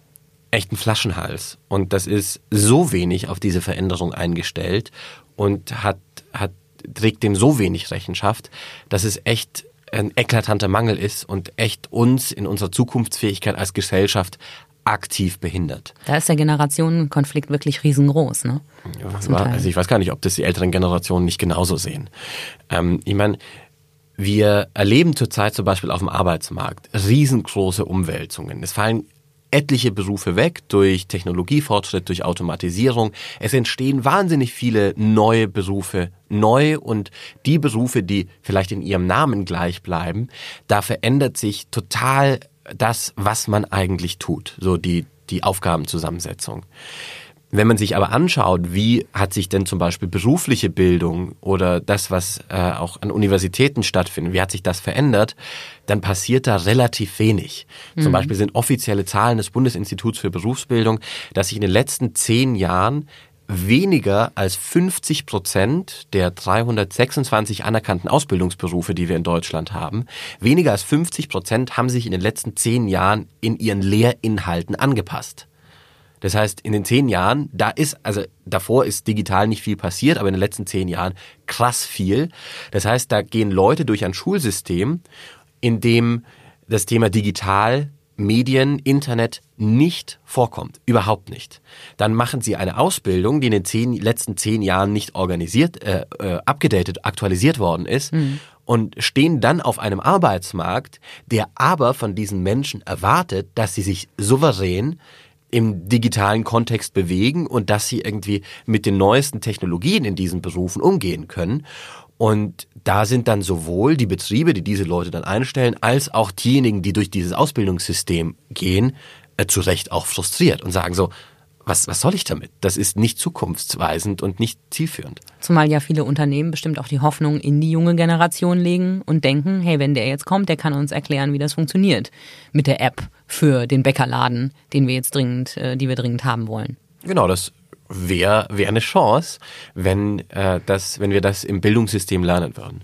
Speaker 1: echt ein Flaschenhals. Und das ist so wenig auf diese Veränderung eingestellt und hat, hat trägt dem so wenig Rechenschaft, dass es echt ein eklatanter Mangel ist und echt uns in unserer Zukunftsfähigkeit als Gesellschaft aktiv behindert.
Speaker 2: Da ist der Generationenkonflikt wirklich riesengroß, ne?
Speaker 1: Ja, also ich weiß gar nicht, ob das die älteren Generationen nicht genauso sehen. Ähm, ich meine, wir erleben zurzeit zum Beispiel auf dem Arbeitsmarkt riesengroße Umwälzungen. Es fallen etliche Berufe weg durch Technologiefortschritt, durch Automatisierung. Es entstehen wahnsinnig viele neue Berufe neu und die Berufe, die vielleicht in ihrem Namen gleich bleiben, da verändert sich total das, was man eigentlich tut, so die, die Aufgabenzusammensetzung. Wenn man sich aber anschaut, wie hat sich denn zum Beispiel berufliche Bildung oder das, was äh, auch an Universitäten stattfindet, wie hat sich das verändert, dann passiert da relativ wenig. Mhm. Zum Beispiel sind offizielle Zahlen des Bundesinstituts für Berufsbildung, dass sich in den letzten zehn Jahren weniger als 50 Prozent der 326 anerkannten Ausbildungsberufe, die wir in Deutschland haben, weniger als 50 Prozent haben sich in den letzten zehn Jahren in ihren Lehrinhalten angepasst. Das heißt, in den zehn Jahren, da ist, also davor ist digital nicht viel passiert, aber in den letzten zehn Jahren krass viel. Das heißt, da gehen Leute durch ein Schulsystem, in dem das Thema digital Medien, Internet nicht vorkommt, überhaupt nicht, dann machen sie eine Ausbildung, die in den zehn, letzten zehn Jahren nicht organisiert, äh, äh, abgedatet, aktualisiert worden ist mhm. und stehen dann auf einem Arbeitsmarkt, der aber von diesen Menschen erwartet, dass sie sich souverän im digitalen Kontext bewegen und dass sie irgendwie mit den neuesten Technologien in diesen Berufen umgehen können. Und da sind dann sowohl die Betriebe, die diese Leute dann einstellen, als auch diejenigen, die durch dieses Ausbildungssystem gehen, äh, zu Recht auch frustriert und sagen so, was, was soll ich damit? Das ist nicht zukunftsweisend und nicht zielführend.
Speaker 2: Zumal ja viele Unternehmen bestimmt auch die Hoffnung in die junge Generation legen und denken, hey, wenn der jetzt kommt, der kann uns erklären, wie das funktioniert mit der App für den Bäckerladen, den wir jetzt dringend, äh, die wir dringend haben wollen.
Speaker 1: Genau, das wäre wär eine Chance, wenn, äh, das, wenn wir das im Bildungssystem lernen würden.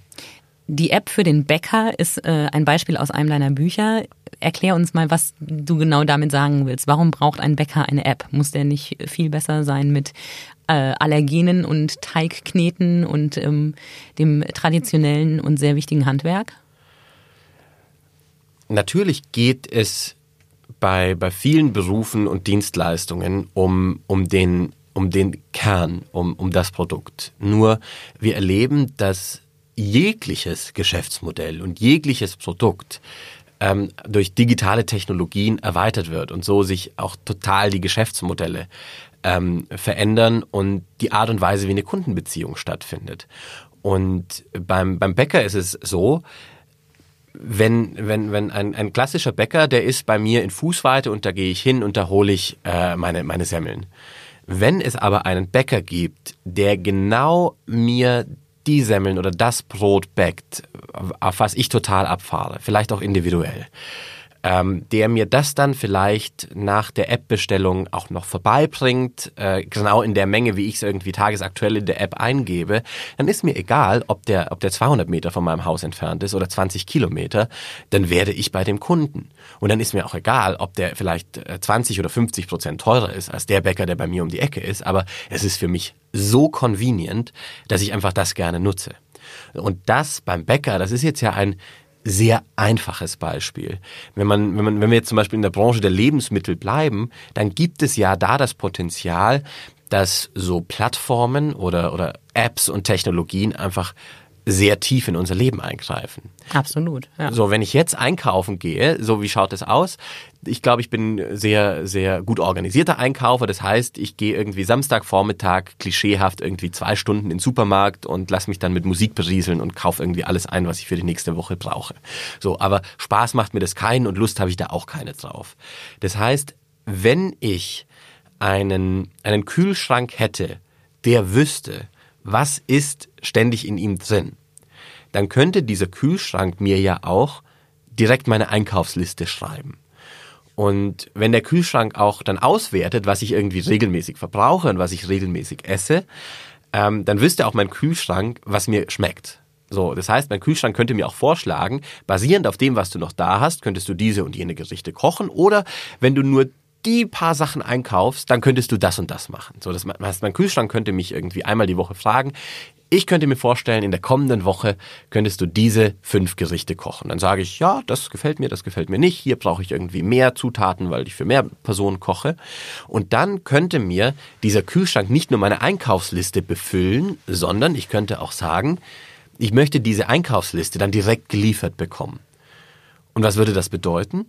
Speaker 2: Die App für den Bäcker ist äh, ein Beispiel aus einem deiner Bücher. Erklär uns mal, was du genau damit sagen willst. Warum braucht ein Bäcker eine App? Muss der nicht viel besser sein mit äh, Allergenen und Teigkneten und ähm, dem traditionellen und sehr wichtigen Handwerk?
Speaker 1: Natürlich geht es bei, bei vielen Berufen und Dienstleistungen um, um den um den Kern, um, um das Produkt. Nur wir erleben, dass jegliches Geschäftsmodell und jegliches Produkt ähm, durch digitale Technologien erweitert wird und so sich auch total die Geschäftsmodelle ähm, verändern und die Art und Weise, wie eine Kundenbeziehung stattfindet. Und beim, beim Bäcker ist es so, wenn, wenn, wenn ein, ein klassischer Bäcker, der ist bei mir in Fußweite und da gehe ich hin und da hole ich äh, meine, meine Semmeln. Wenn es aber einen Bäcker gibt, der genau mir die Semmeln oder das Brot backt, auf was ich total abfahre, vielleicht auch individuell, ähm, der mir das dann vielleicht nach der App-Bestellung auch noch vorbeibringt, äh, genau in der Menge, wie ich es irgendwie tagesaktuell in der App eingebe, dann ist mir egal, ob der, ob der 200 Meter von meinem Haus entfernt ist oder 20 Kilometer, dann werde ich bei dem Kunden. Und dann ist mir auch egal, ob der vielleicht 20 äh, oder 50 Prozent teurer ist als der Bäcker, der bei mir um die Ecke ist, aber es ist für mich so convenient, dass ich einfach das gerne nutze. Und das beim Bäcker, das ist jetzt ja ein sehr einfaches Beispiel. Wenn man, wenn man, wenn wir jetzt zum Beispiel in der Branche der Lebensmittel bleiben, dann gibt es ja da das Potenzial, dass so Plattformen oder, oder Apps und Technologien einfach sehr tief in unser Leben eingreifen.
Speaker 2: Absolut. Ja.
Speaker 1: So, wenn ich jetzt einkaufen gehe, so wie schaut es aus? Ich glaube, ich bin sehr, sehr gut organisierter Einkaufer. Das heißt, ich gehe irgendwie Samstagvormittag klischeehaft irgendwie zwei Stunden in den Supermarkt und lass mich dann mit Musik berieseln und kaufe irgendwie alles ein, was ich für die nächste Woche brauche. So, aber Spaß macht mir das keinen und Lust habe ich da auch keine drauf. Das heißt, wenn ich einen, einen Kühlschrank hätte, der wüsste, was ist ständig in ihm drin, dann könnte dieser Kühlschrank mir ja auch direkt meine Einkaufsliste schreiben. Und wenn der Kühlschrank auch dann auswertet, was ich irgendwie regelmäßig verbrauche und was ich regelmäßig esse, ähm, dann wüsste auch mein Kühlschrank, was mir schmeckt. So, das heißt, mein Kühlschrank könnte mir auch vorschlagen, basierend auf dem, was du noch da hast, könntest du diese und jene Gerichte kochen oder wenn du nur die paar Sachen einkaufst, dann könntest du das und das machen. So, das heißt, mein Kühlschrank könnte mich irgendwie einmal die Woche fragen, ich könnte mir vorstellen, in der kommenden Woche könntest du diese fünf Gerichte kochen. Dann sage ich, ja, das gefällt mir, das gefällt mir nicht. Hier brauche ich irgendwie mehr Zutaten, weil ich für mehr Personen koche. Und dann könnte mir dieser Kühlschrank nicht nur meine Einkaufsliste befüllen, sondern ich könnte auch sagen, ich möchte diese Einkaufsliste dann direkt geliefert bekommen. Und was würde das bedeuten?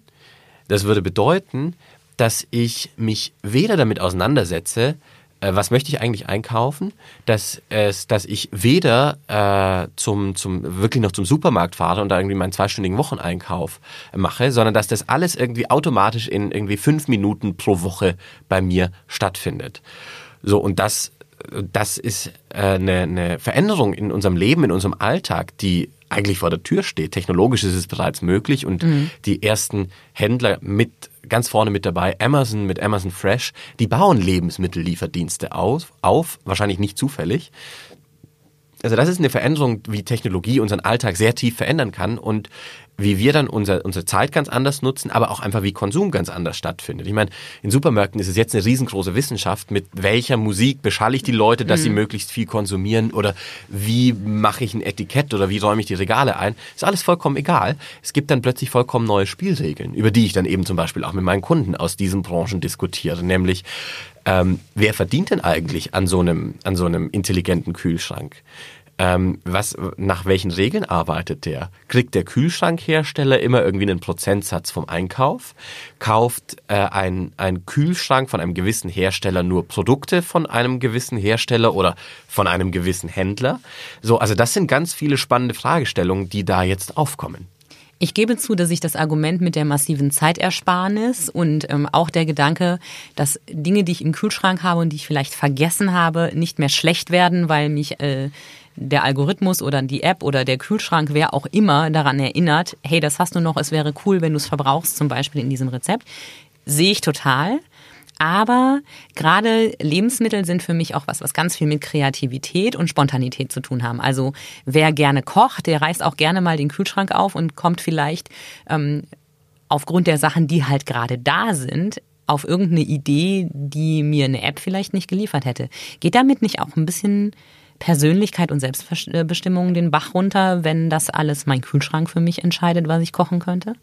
Speaker 1: Das würde bedeuten, dass ich mich weder damit auseinandersetze, äh, was möchte ich eigentlich einkaufen, dass es, dass ich weder äh, zum zum wirklich noch zum Supermarkt fahre und da irgendwie meinen zweistündigen Wocheneinkauf mache, sondern dass das alles irgendwie automatisch in irgendwie fünf Minuten pro Woche bei mir stattfindet. So und das das ist äh, eine, eine Veränderung in unserem Leben, in unserem Alltag, die eigentlich vor der Tür steht. Technologisch ist es bereits möglich und mhm. die ersten Händler mit ganz vorne mit dabei, Amazon mit Amazon Fresh, die bauen Lebensmittellieferdienste auf, auf wahrscheinlich nicht zufällig. Also das ist eine Veränderung, wie Technologie unseren Alltag sehr tief verändern kann und wie wir dann unser, unsere Zeit ganz anders nutzen, aber auch einfach wie Konsum ganz anders stattfindet. Ich meine, in Supermärkten ist es jetzt eine riesengroße Wissenschaft, mit welcher Musik beschalle ich die Leute, dass mhm. sie möglichst viel konsumieren oder wie mache ich ein Etikett oder wie räume ich die Regale ein. Ist alles vollkommen egal. Es gibt dann plötzlich vollkommen neue Spielregeln, über die ich dann eben zum Beispiel auch mit meinen Kunden aus diesen Branchen diskutiere, nämlich ähm, wer verdient denn eigentlich an so einem, an so einem intelligenten Kühlschrank? Ähm, was, nach welchen Regeln arbeitet der? Kriegt der Kühlschrankhersteller immer irgendwie einen Prozentsatz vom Einkauf? Kauft äh, ein, ein Kühlschrank von einem gewissen Hersteller nur Produkte von einem gewissen Hersteller oder von einem gewissen Händler? So, also das sind ganz viele spannende Fragestellungen, die da jetzt aufkommen.
Speaker 2: Ich gebe zu, dass ich das Argument mit der massiven Zeitersparnis und ähm, auch der Gedanke, dass Dinge, die ich im Kühlschrank habe und die ich vielleicht vergessen habe, nicht mehr schlecht werden, weil mich äh, der Algorithmus oder die App oder der Kühlschrank, wer auch immer daran erinnert, hey, das hast du noch, es wäre cool, wenn du es verbrauchst, zum Beispiel in diesem Rezept, sehe ich total. Aber gerade Lebensmittel sind für mich auch was, was ganz viel mit Kreativität und Spontanität zu tun haben. Also wer gerne kocht, der reißt auch gerne mal den Kühlschrank auf und kommt vielleicht ähm, aufgrund der Sachen, die halt gerade da sind, auf irgendeine Idee, die mir eine App vielleicht nicht geliefert hätte. Geht damit nicht auch ein bisschen Persönlichkeit und Selbstbestimmung den Bach runter, wenn das alles mein Kühlschrank für mich entscheidet, was ich kochen könnte?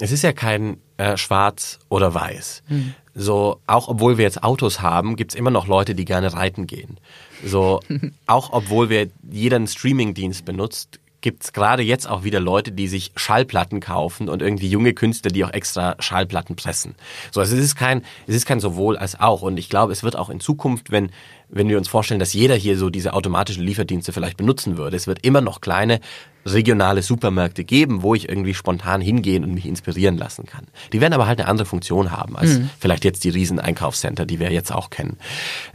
Speaker 1: Es ist ja kein äh, Schwarz oder Weiß. Hm. So, auch obwohl wir jetzt Autos haben, gibt's immer noch Leute, die gerne reiten gehen. So, auch obwohl wir jeden Streamingdienst benutzt, gibt's gerade jetzt auch wieder Leute, die sich Schallplatten kaufen und irgendwie junge Künstler, die auch extra Schallplatten pressen. So, also es ist kein, es ist kein sowohl als auch. Und ich glaube, es wird auch in Zukunft, wenn wenn wir uns vorstellen, dass jeder hier so diese automatischen Lieferdienste vielleicht benutzen würde. Es wird immer noch kleine regionale Supermärkte geben, wo ich irgendwie spontan hingehen und mich inspirieren lassen kann. Die werden aber halt eine andere Funktion haben als mhm. vielleicht jetzt die riesen Einkaufscenter, die wir jetzt auch kennen.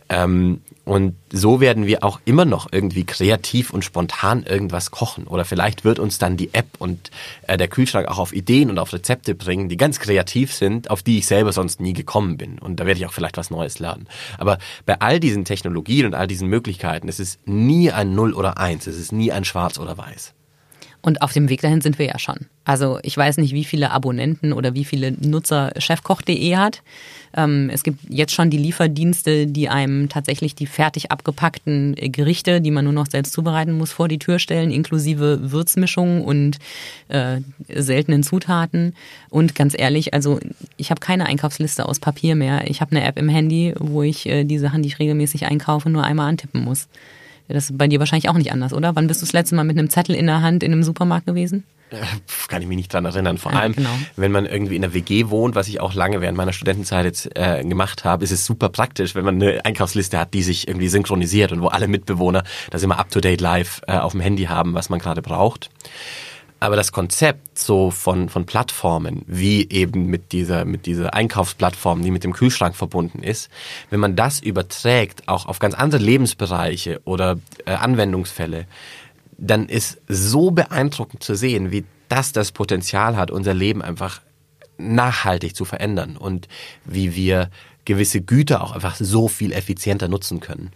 Speaker 1: Ähm, und so werden wir auch immer noch irgendwie kreativ und spontan irgendwas kochen. Oder vielleicht wird uns dann die App und äh, der Kühlschrank auch auf Ideen und auf Rezepte bringen, die ganz kreativ sind, auf die ich selber sonst nie gekommen bin. Und da werde ich auch vielleicht was Neues lernen. Aber bei all diesen Technologien und all diesen Möglichkeiten, es ist nie ein Null oder Eins. Es ist nie ein Schwarz oder Weiß.
Speaker 2: Und auf dem Weg dahin sind wir ja schon. Also ich weiß nicht, wie viele Abonnenten oder wie viele Nutzer chefkoch.de hat. Ähm, es gibt jetzt schon die Lieferdienste, die einem tatsächlich die fertig abgepackten Gerichte, die man nur noch selbst zubereiten muss, vor die Tür stellen, inklusive Würzmischungen und äh, seltenen Zutaten. Und ganz ehrlich, also ich habe keine Einkaufsliste aus Papier mehr. Ich habe eine App im Handy, wo ich äh, die Sachen, die ich regelmäßig einkaufe, nur einmal antippen muss. Das ist bei dir wahrscheinlich auch nicht anders, oder? Wann bist du das letzte Mal mit einem Zettel in der Hand in einem Supermarkt gewesen?
Speaker 1: Äh, kann ich mich nicht dran erinnern. Vor ja, allem, genau. wenn man irgendwie in einer WG wohnt, was ich auch lange während meiner Studentenzeit jetzt äh, gemacht habe, ist es super praktisch, wenn man eine Einkaufsliste hat, die sich irgendwie synchronisiert und wo alle Mitbewohner das immer up-to-date live äh, auf dem Handy haben, was man gerade braucht. Aber das Konzept so von, von Plattformen, wie eben mit dieser, mit dieser Einkaufsplattform, die mit dem Kühlschrank verbunden ist, wenn man das überträgt, auch auf ganz andere Lebensbereiche oder äh, Anwendungsfälle, dann ist so beeindruckend zu sehen, wie das das Potenzial hat, unser Leben einfach nachhaltig zu verändern und wie wir gewisse Güter auch einfach so viel effizienter nutzen können.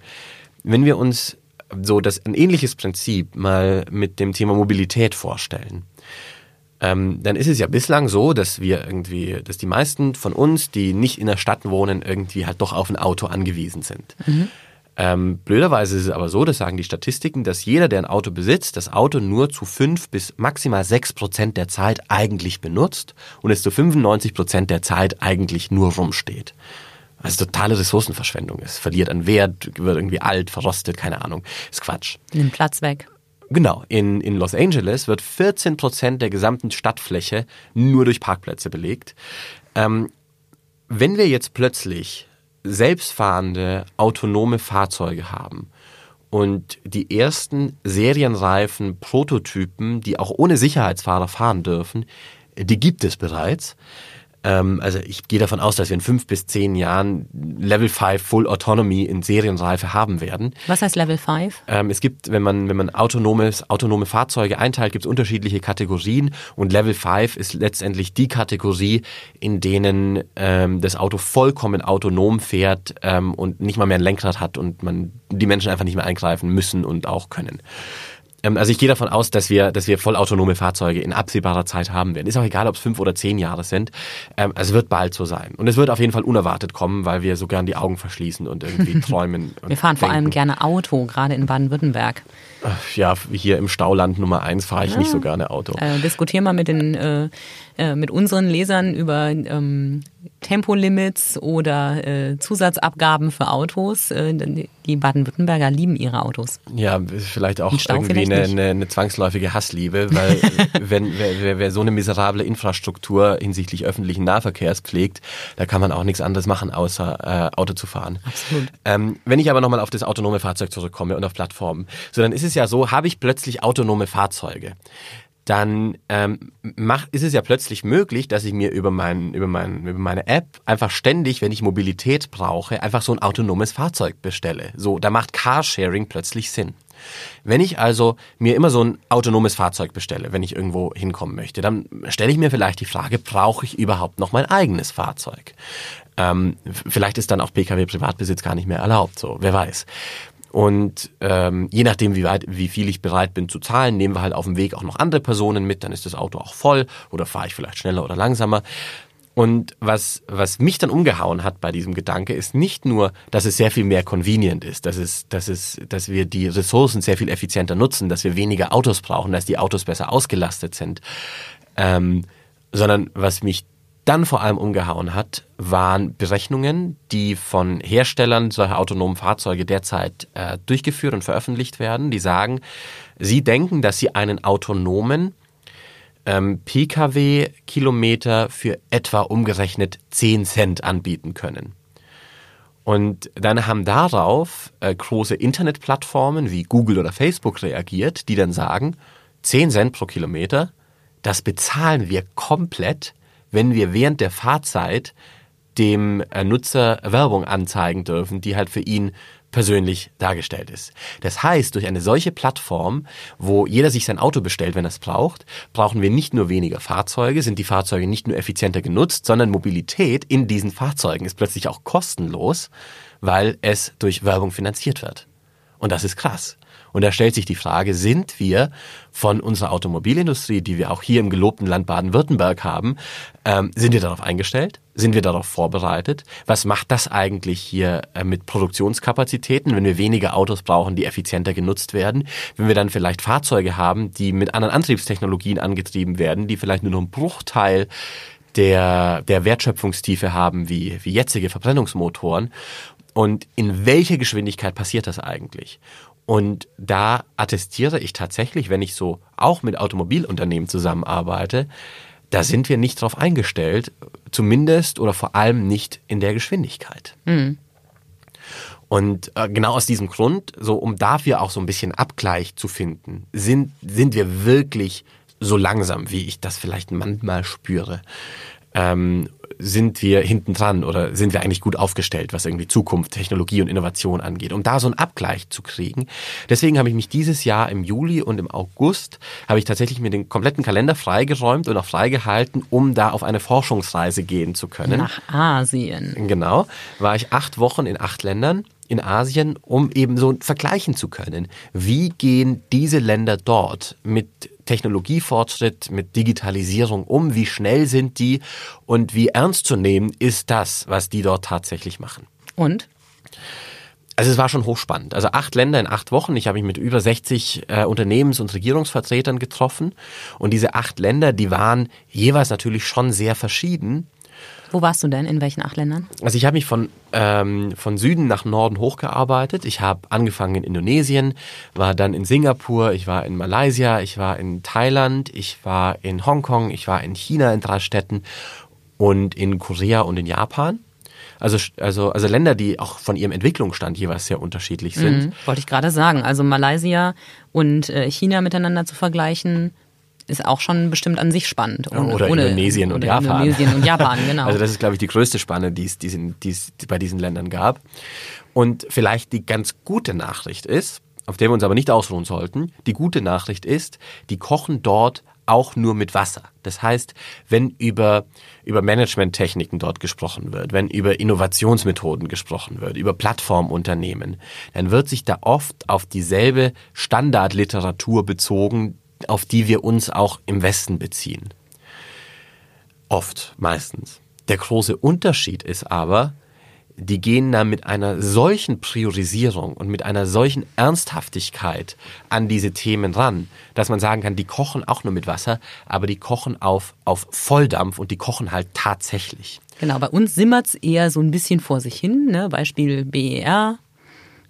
Speaker 1: Wenn wir uns so das ein ähnliches Prinzip mal mit dem Thema Mobilität vorstellen. Ähm, dann ist es ja bislang so, dass wir irgendwie, dass die meisten von uns, die nicht in der Stadt wohnen, irgendwie halt doch auf ein Auto angewiesen sind. Mhm. Ähm, blöderweise ist es aber so, das sagen die Statistiken, dass jeder, der ein Auto besitzt, das Auto nur zu fünf bis maximal sechs Prozent der Zeit eigentlich benutzt und es zu 95 Prozent der Zeit eigentlich nur rumsteht. Was totale Ressourcenverschwendung ist. Verliert an Wert, wird irgendwie alt, verrostet, keine Ahnung. Ist Quatsch.
Speaker 2: Nimmt Platz weg.
Speaker 1: Genau, in, in Los Angeles wird 14 Prozent der gesamten Stadtfläche nur durch Parkplätze belegt. Ähm, wenn wir jetzt plötzlich selbstfahrende, autonome Fahrzeuge haben und die ersten serienreifen Prototypen, die auch ohne Sicherheitsfahrer fahren dürfen, die gibt es bereits, also ich gehe davon aus, dass wir in fünf bis zehn Jahren Level 5 Full Autonomy in Serienreife haben werden.
Speaker 2: Was heißt Level 5?
Speaker 1: Ähm, es gibt, wenn man, wenn man autonomes, autonome Fahrzeuge einteilt, gibt es unterschiedliche Kategorien und Level 5 ist letztendlich die Kategorie, in denen ähm, das Auto vollkommen autonom fährt ähm, und nicht mal mehr ein Lenkrad hat und man die Menschen einfach nicht mehr eingreifen müssen und auch können. Ähm, also ich gehe davon aus, dass wir, dass wir vollautonome Fahrzeuge in absehbarer Zeit haben werden. Ist auch egal, ob es fünf oder zehn Jahre sind. Ähm, es wird bald so sein. Und es wird auf jeden Fall unerwartet kommen, weil wir so gern die Augen verschließen und irgendwie träumen.
Speaker 2: wir fahren vor allem gerne Auto, gerade in Baden-Württemberg.
Speaker 1: Ja, hier im Stauland Nummer eins fahre ich ja. nicht so gerne Auto.
Speaker 2: Äh, diskutier mal mit den äh, äh, mit unseren Lesern über ähm, Tempolimits oder äh, Zusatzabgaben für Autos. Äh, die Baden-Württemberger lieben ihre Autos.
Speaker 1: Ja, vielleicht auch irgendwie vielleicht eine, eine, eine, zwangsläufige Hassliebe, weil wenn wer, wer so eine miserable Infrastruktur hinsichtlich öffentlichen Nahverkehrs pflegt, da kann man auch nichts anderes machen, außer äh, Auto zu fahren.
Speaker 2: Absolut.
Speaker 1: Ähm, wenn ich aber nochmal auf das autonome Fahrzeug zurückkomme und auf Plattformen, so dann ist es ja so, habe ich plötzlich autonome Fahrzeuge dann ähm, mach, ist es ja plötzlich möglich, dass ich mir über, mein, über, mein, über meine App einfach ständig, wenn ich Mobilität brauche, einfach so ein autonomes Fahrzeug bestelle. So, da macht Carsharing plötzlich Sinn. Wenn ich also mir immer so ein autonomes Fahrzeug bestelle, wenn ich irgendwo hinkommen möchte, dann stelle ich mir vielleicht die Frage, brauche ich überhaupt noch mein eigenes Fahrzeug? Ähm, vielleicht ist dann auch Pkw-Privatbesitz gar nicht mehr erlaubt, so, wer weiß. Und ähm, je nachdem, wie, weit, wie viel ich bereit bin zu zahlen, nehmen wir halt auf dem Weg auch noch andere Personen mit, dann ist das Auto auch voll oder fahre ich vielleicht schneller oder langsamer. Und was, was mich dann umgehauen hat bei diesem Gedanke, ist nicht nur, dass es sehr viel mehr convenient ist, dass, es, dass, es, dass wir die Ressourcen sehr viel effizienter nutzen, dass wir weniger Autos brauchen, dass die Autos besser ausgelastet sind, ähm, sondern was mich dann vor allem umgehauen hat, waren Berechnungen, die von Herstellern solcher autonomen Fahrzeuge derzeit äh, durchgeführt und veröffentlicht werden, die sagen, sie denken, dass sie einen autonomen ähm, Pkw-Kilometer für etwa umgerechnet 10 Cent anbieten können. Und dann haben darauf äh, große Internetplattformen wie Google oder Facebook reagiert, die dann sagen, 10 Cent pro Kilometer, das bezahlen wir komplett wenn wir während der Fahrzeit dem äh, Nutzer Werbung anzeigen dürfen, die halt für ihn persönlich dargestellt ist. Das heißt, durch eine solche Plattform, wo jeder sich sein Auto bestellt, wenn er es braucht, brauchen wir nicht nur weniger Fahrzeuge, sind die Fahrzeuge nicht nur effizienter genutzt, sondern Mobilität in diesen Fahrzeugen ist plötzlich auch kostenlos, weil es durch Werbung finanziert wird. Und das ist krass. Und da stellt sich die Frage, sind wir von unserer Automobilindustrie, die wir auch hier im gelobten Land Baden-Württemberg haben, ähm, sind wir darauf eingestellt? Sind wir darauf vorbereitet? Was macht das eigentlich hier äh, mit Produktionskapazitäten, wenn wir weniger Autos brauchen, die effizienter genutzt werden? Wenn wir dann vielleicht Fahrzeuge haben, die mit anderen Antriebstechnologien angetrieben werden, die vielleicht nur noch einen Bruchteil der, der Wertschöpfungstiefe haben wie, wie jetzige Verbrennungsmotoren. Und in welcher Geschwindigkeit passiert das eigentlich? Und da attestiere ich tatsächlich, wenn ich so auch mit Automobilunternehmen zusammenarbeite, da sind wir nicht drauf eingestellt, zumindest oder vor allem nicht in der Geschwindigkeit. Mhm. Und äh, genau aus diesem Grund, so um dafür auch so ein bisschen Abgleich zu finden, sind, sind wir wirklich so langsam, wie ich das vielleicht manchmal spüre. Ähm, sind wir hinten dran oder sind wir eigentlich gut aufgestellt, was irgendwie Zukunft, Technologie und Innovation angeht, um da so einen Abgleich zu kriegen. Deswegen habe ich mich dieses Jahr im Juli und im August habe ich tatsächlich mir den kompletten Kalender freigeräumt und auch freigehalten, um da auf eine Forschungsreise gehen zu können.
Speaker 2: Nach Asien.
Speaker 1: Genau. War ich acht Wochen in acht Ländern in Asien, um eben so vergleichen zu können. Wie gehen diese Länder dort mit Technologiefortschritt, mit Digitalisierung um? Wie schnell sind die? Und wie ernst zu nehmen ist das, was die dort tatsächlich machen?
Speaker 2: Und?
Speaker 1: Also es war schon hochspannend. Also acht Länder in acht Wochen. Ich habe mich mit über 60 äh, Unternehmens- und Regierungsvertretern getroffen. Und diese acht Länder, die waren jeweils natürlich schon sehr verschieden.
Speaker 2: Wo warst du denn? In welchen acht Ländern?
Speaker 1: Also ich habe mich von, ähm, von Süden nach Norden hochgearbeitet. Ich habe angefangen in Indonesien, war dann in Singapur, ich war in Malaysia, ich war in Thailand, ich war in Hongkong, ich war in China in drei Städten und in Korea und in Japan. Also, also, also Länder, die auch von ihrem Entwicklungsstand jeweils sehr unterschiedlich sind. Mhm,
Speaker 2: wollte ich gerade sagen. Also Malaysia und äh, China miteinander zu vergleichen, ist auch schon bestimmt an sich spannend.
Speaker 1: Ohne, oder ohne, Indonesien und Japan.
Speaker 2: Indonesien und Japan, genau.
Speaker 1: Also das ist, glaube ich, die größte Spanne, die es, die es, die es bei diesen Ländern gab. Und vielleicht die ganz gute Nachricht ist, auf der wir uns aber nicht ausruhen sollten, die gute Nachricht ist, die kochen dort auch nur mit Wasser. Das heißt, wenn über, über Managementtechniken dort gesprochen wird, wenn über Innovationsmethoden gesprochen wird, über Plattformunternehmen, dann wird sich da oft auf dieselbe Standardliteratur bezogen, auf die wir uns auch im Westen beziehen. Oft, meistens. Der große Unterschied ist aber, die gehen da mit einer solchen Priorisierung und mit einer solchen Ernsthaftigkeit an diese Themen ran, dass man sagen kann, die kochen auch nur mit Wasser, aber die kochen auf, auf Volldampf und die kochen halt tatsächlich.
Speaker 2: Genau, bei uns simmert's eher so ein bisschen vor sich hin, ne? Beispiel BER,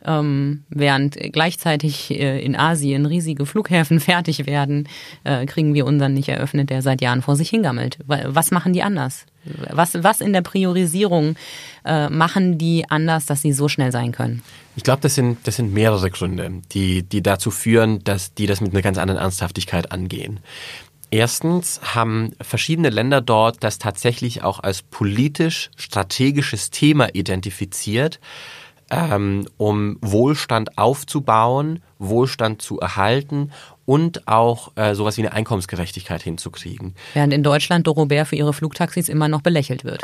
Speaker 2: ähm, während gleichzeitig äh, in Asien riesige Flughäfen fertig werden, äh, kriegen wir unseren nicht eröffnet, der seit Jahren vor sich hingammelt. Was machen die anders? Was, was in der Priorisierung äh, machen die anders, dass sie so schnell sein können?
Speaker 1: Ich glaube, das sind, das sind mehrere Gründe, die, die dazu führen, dass die das mit einer ganz anderen Ernsthaftigkeit angehen. Erstens haben verschiedene Länder dort das tatsächlich auch als politisch strategisches Thema identifiziert, ähm, um Wohlstand aufzubauen, Wohlstand zu erhalten und auch äh, sowas wie eine Einkommensgerechtigkeit hinzukriegen.
Speaker 2: Während in Deutschland Dorobert für ihre Flugtaxis immer noch belächelt wird.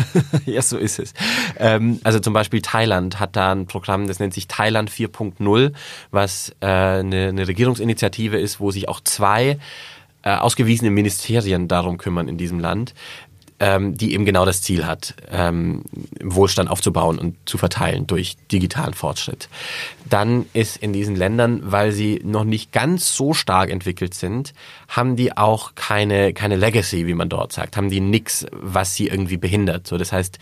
Speaker 1: ja, so ist es. Ähm, also zum Beispiel Thailand hat da ein Programm, das nennt sich Thailand 4.0, was äh, eine, eine Regierungsinitiative ist, wo sich auch zwei äh, ausgewiesene Ministerien darum kümmern in diesem Land, ähm, die eben genau das Ziel hat, ähm, Wohlstand aufzubauen und zu verteilen durch digitalen Fortschritt. Dann ist in diesen Ländern, weil sie noch nicht ganz so stark entwickelt sind, haben die auch keine, keine Legacy, wie man dort sagt, haben die nichts, was sie irgendwie behindert. So, das heißt,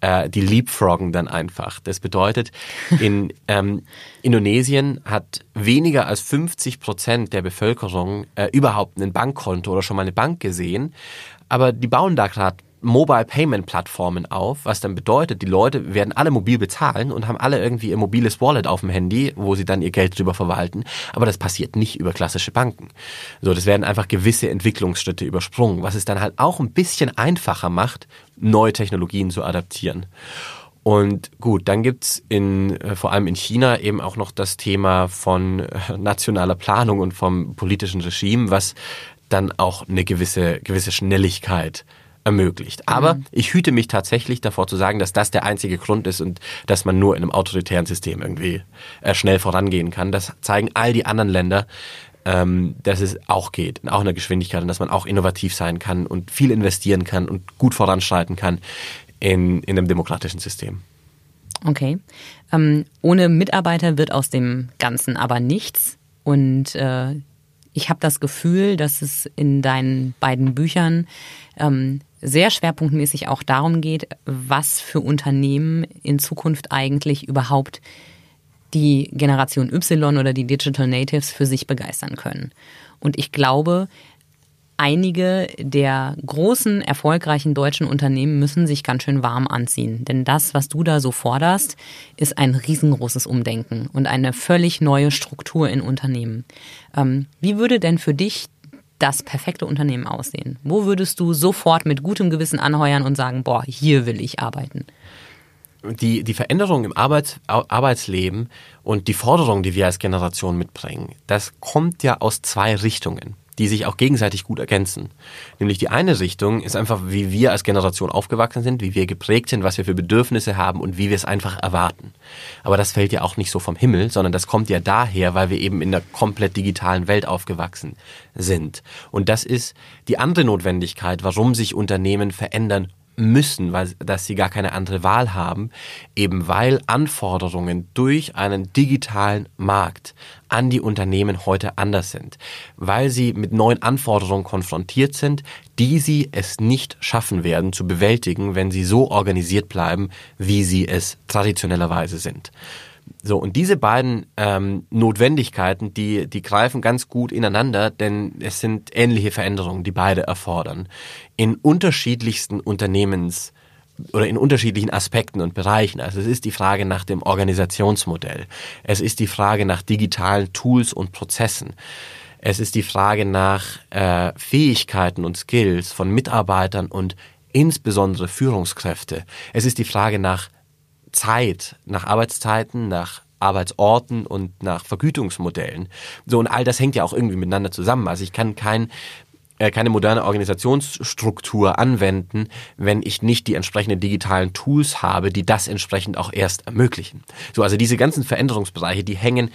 Speaker 1: äh, die leapfroggen dann einfach. Das bedeutet, in ähm, Indonesien hat weniger als 50 Prozent der Bevölkerung äh, überhaupt ein Bankkonto oder schon mal eine Bank gesehen. Aber die bauen da gerade Mobile Payment Plattformen auf, was dann bedeutet, die Leute werden alle mobil bezahlen und haben alle irgendwie ihr mobiles Wallet auf dem Handy, wo sie dann ihr Geld drüber verwalten. Aber das passiert nicht über klassische Banken. So, das werden einfach gewisse Entwicklungsschritte übersprungen, was es dann halt auch ein bisschen einfacher macht, neue Technologien zu adaptieren. Und gut, dann gibt's in, äh, vor allem in China eben auch noch das Thema von äh, nationaler Planung und vom politischen Regime, was dann auch eine gewisse, gewisse Schnelligkeit ermöglicht. Aber mhm. ich hüte mich tatsächlich davor zu sagen, dass das der einzige Grund ist und dass man nur in einem autoritären System irgendwie äh, schnell vorangehen kann. Das zeigen all die anderen Länder, ähm, dass es auch geht, auch in der Geschwindigkeit und dass man auch innovativ sein kann und viel investieren kann und gut voranschreiten kann in, in einem demokratischen System.
Speaker 2: Okay. Ähm, ohne Mitarbeiter wird aus dem Ganzen aber nichts. Und äh, ich habe das Gefühl, dass es in deinen beiden Büchern ähm, sehr schwerpunktmäßig auch darum geht, was für Unternehmen in Zukunft eigentlich überhaupt die Generation Y oder die Digital Natives für sich begeistern können. Und ich glaube, einige der großen, erfolgreichen deutschen Unternehmen müssen sich ganz schön warm anziehen. Denn das, was du da so forderst, ist ein riesengroßes Umdenken und eine völlig neue Struktur in Unternehmen. Ähm, wie würde denn für dich das perfekte Unternehmen aussehen? Wo würdest du sofort mit gutem Gewissen anheuern und sagen, boah, hier will ich arbeiten?
Speaker 1: Die, die Veränderung im Arbeits, Arbeitsleben und die Forderungen, die wir als Generation mitbringen, das kommt ja aus zwei Richtungen die sich auch gegenseitig gut ergänzen. Nämlich die eine Richtung ist einfach, wie wir als Generation aufgewachsen sind, wie wir geprägt sind, was wir für Bedürfnisse haben und wie wir es einfach erwarten. Aber das fällt ja auch nicht so vom Himmel, sondern das kommt ja daher, weil wir eben in der komplett digitalen Welt aufgewachsen sind. Und das ist die andere Notwendigkeit, warum sich Unternehmen verändern müssen, weil dass sie gar keine andere Wahl haben, eben weil Anforderungen durch einen digitalen Markt an die Unternehmen heute anders sind, weil sie mit neuen Anforderungen konfrontiert sind, die sie es nicht schaffen werden zu bewältigen, wenn sie so organisiert bleiben, wie sie es traditionellerweise sind. So, und diese beiden ähm, Notwendigkeiten, die, die greifen ganz gut ineinander, denn es sind ähnliche Veränderungen, die beide erfordern. In unterschiedlichsten Unternehmens- oder in unterschiedlichen Aspekten und Bereichen. Also es ist die Frage nach dem Organisationsmodell. Es ist die Frage nach digitalen Tools und Prozessen. Es ist die Frage nach äh, Fähigkeiten und Skills von Mitarbeitern und insbesondere Führungskräfte. Es ist die Frage nach Zeit, nach Arbeitszeiten, nach Arbeitsorten und nach Vergütungsmodellen. So, und all das hängt ja auch irgendwie miteinander zusammen. Also ich kann kein äh, keine moderne Organisationsstruktur anwenden, wenn ich nicht die entsprechenden digitalen Tools habe, die das entsprechend auch erst ermöglichen. So, also diese ganzen Veränderungsbereiche, die hängen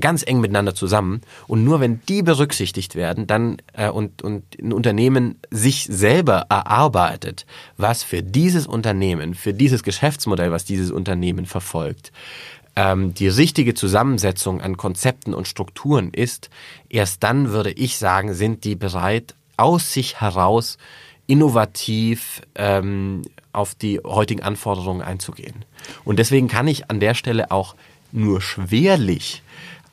Speaker 1: ganz eng miteinander zusammen. Und nur wenn die berücksichtigt werden, dann äh, und, und ein Unternehmen sich selber erarbeitet, was für dieses Unternehmen, für dieses Geschäftsmodell, was dieses Unternehmen verfolgt, ähm, die richtige Zusammensetzung an Konzepten und Strukturen ist, erst dann würde ich sagen, sind die bereit, aus sich heraus innovativ ähm, auf die heutigen Anforderungen einzugehen. Und deswegen kann ich an der Stelle auch nur schwerlich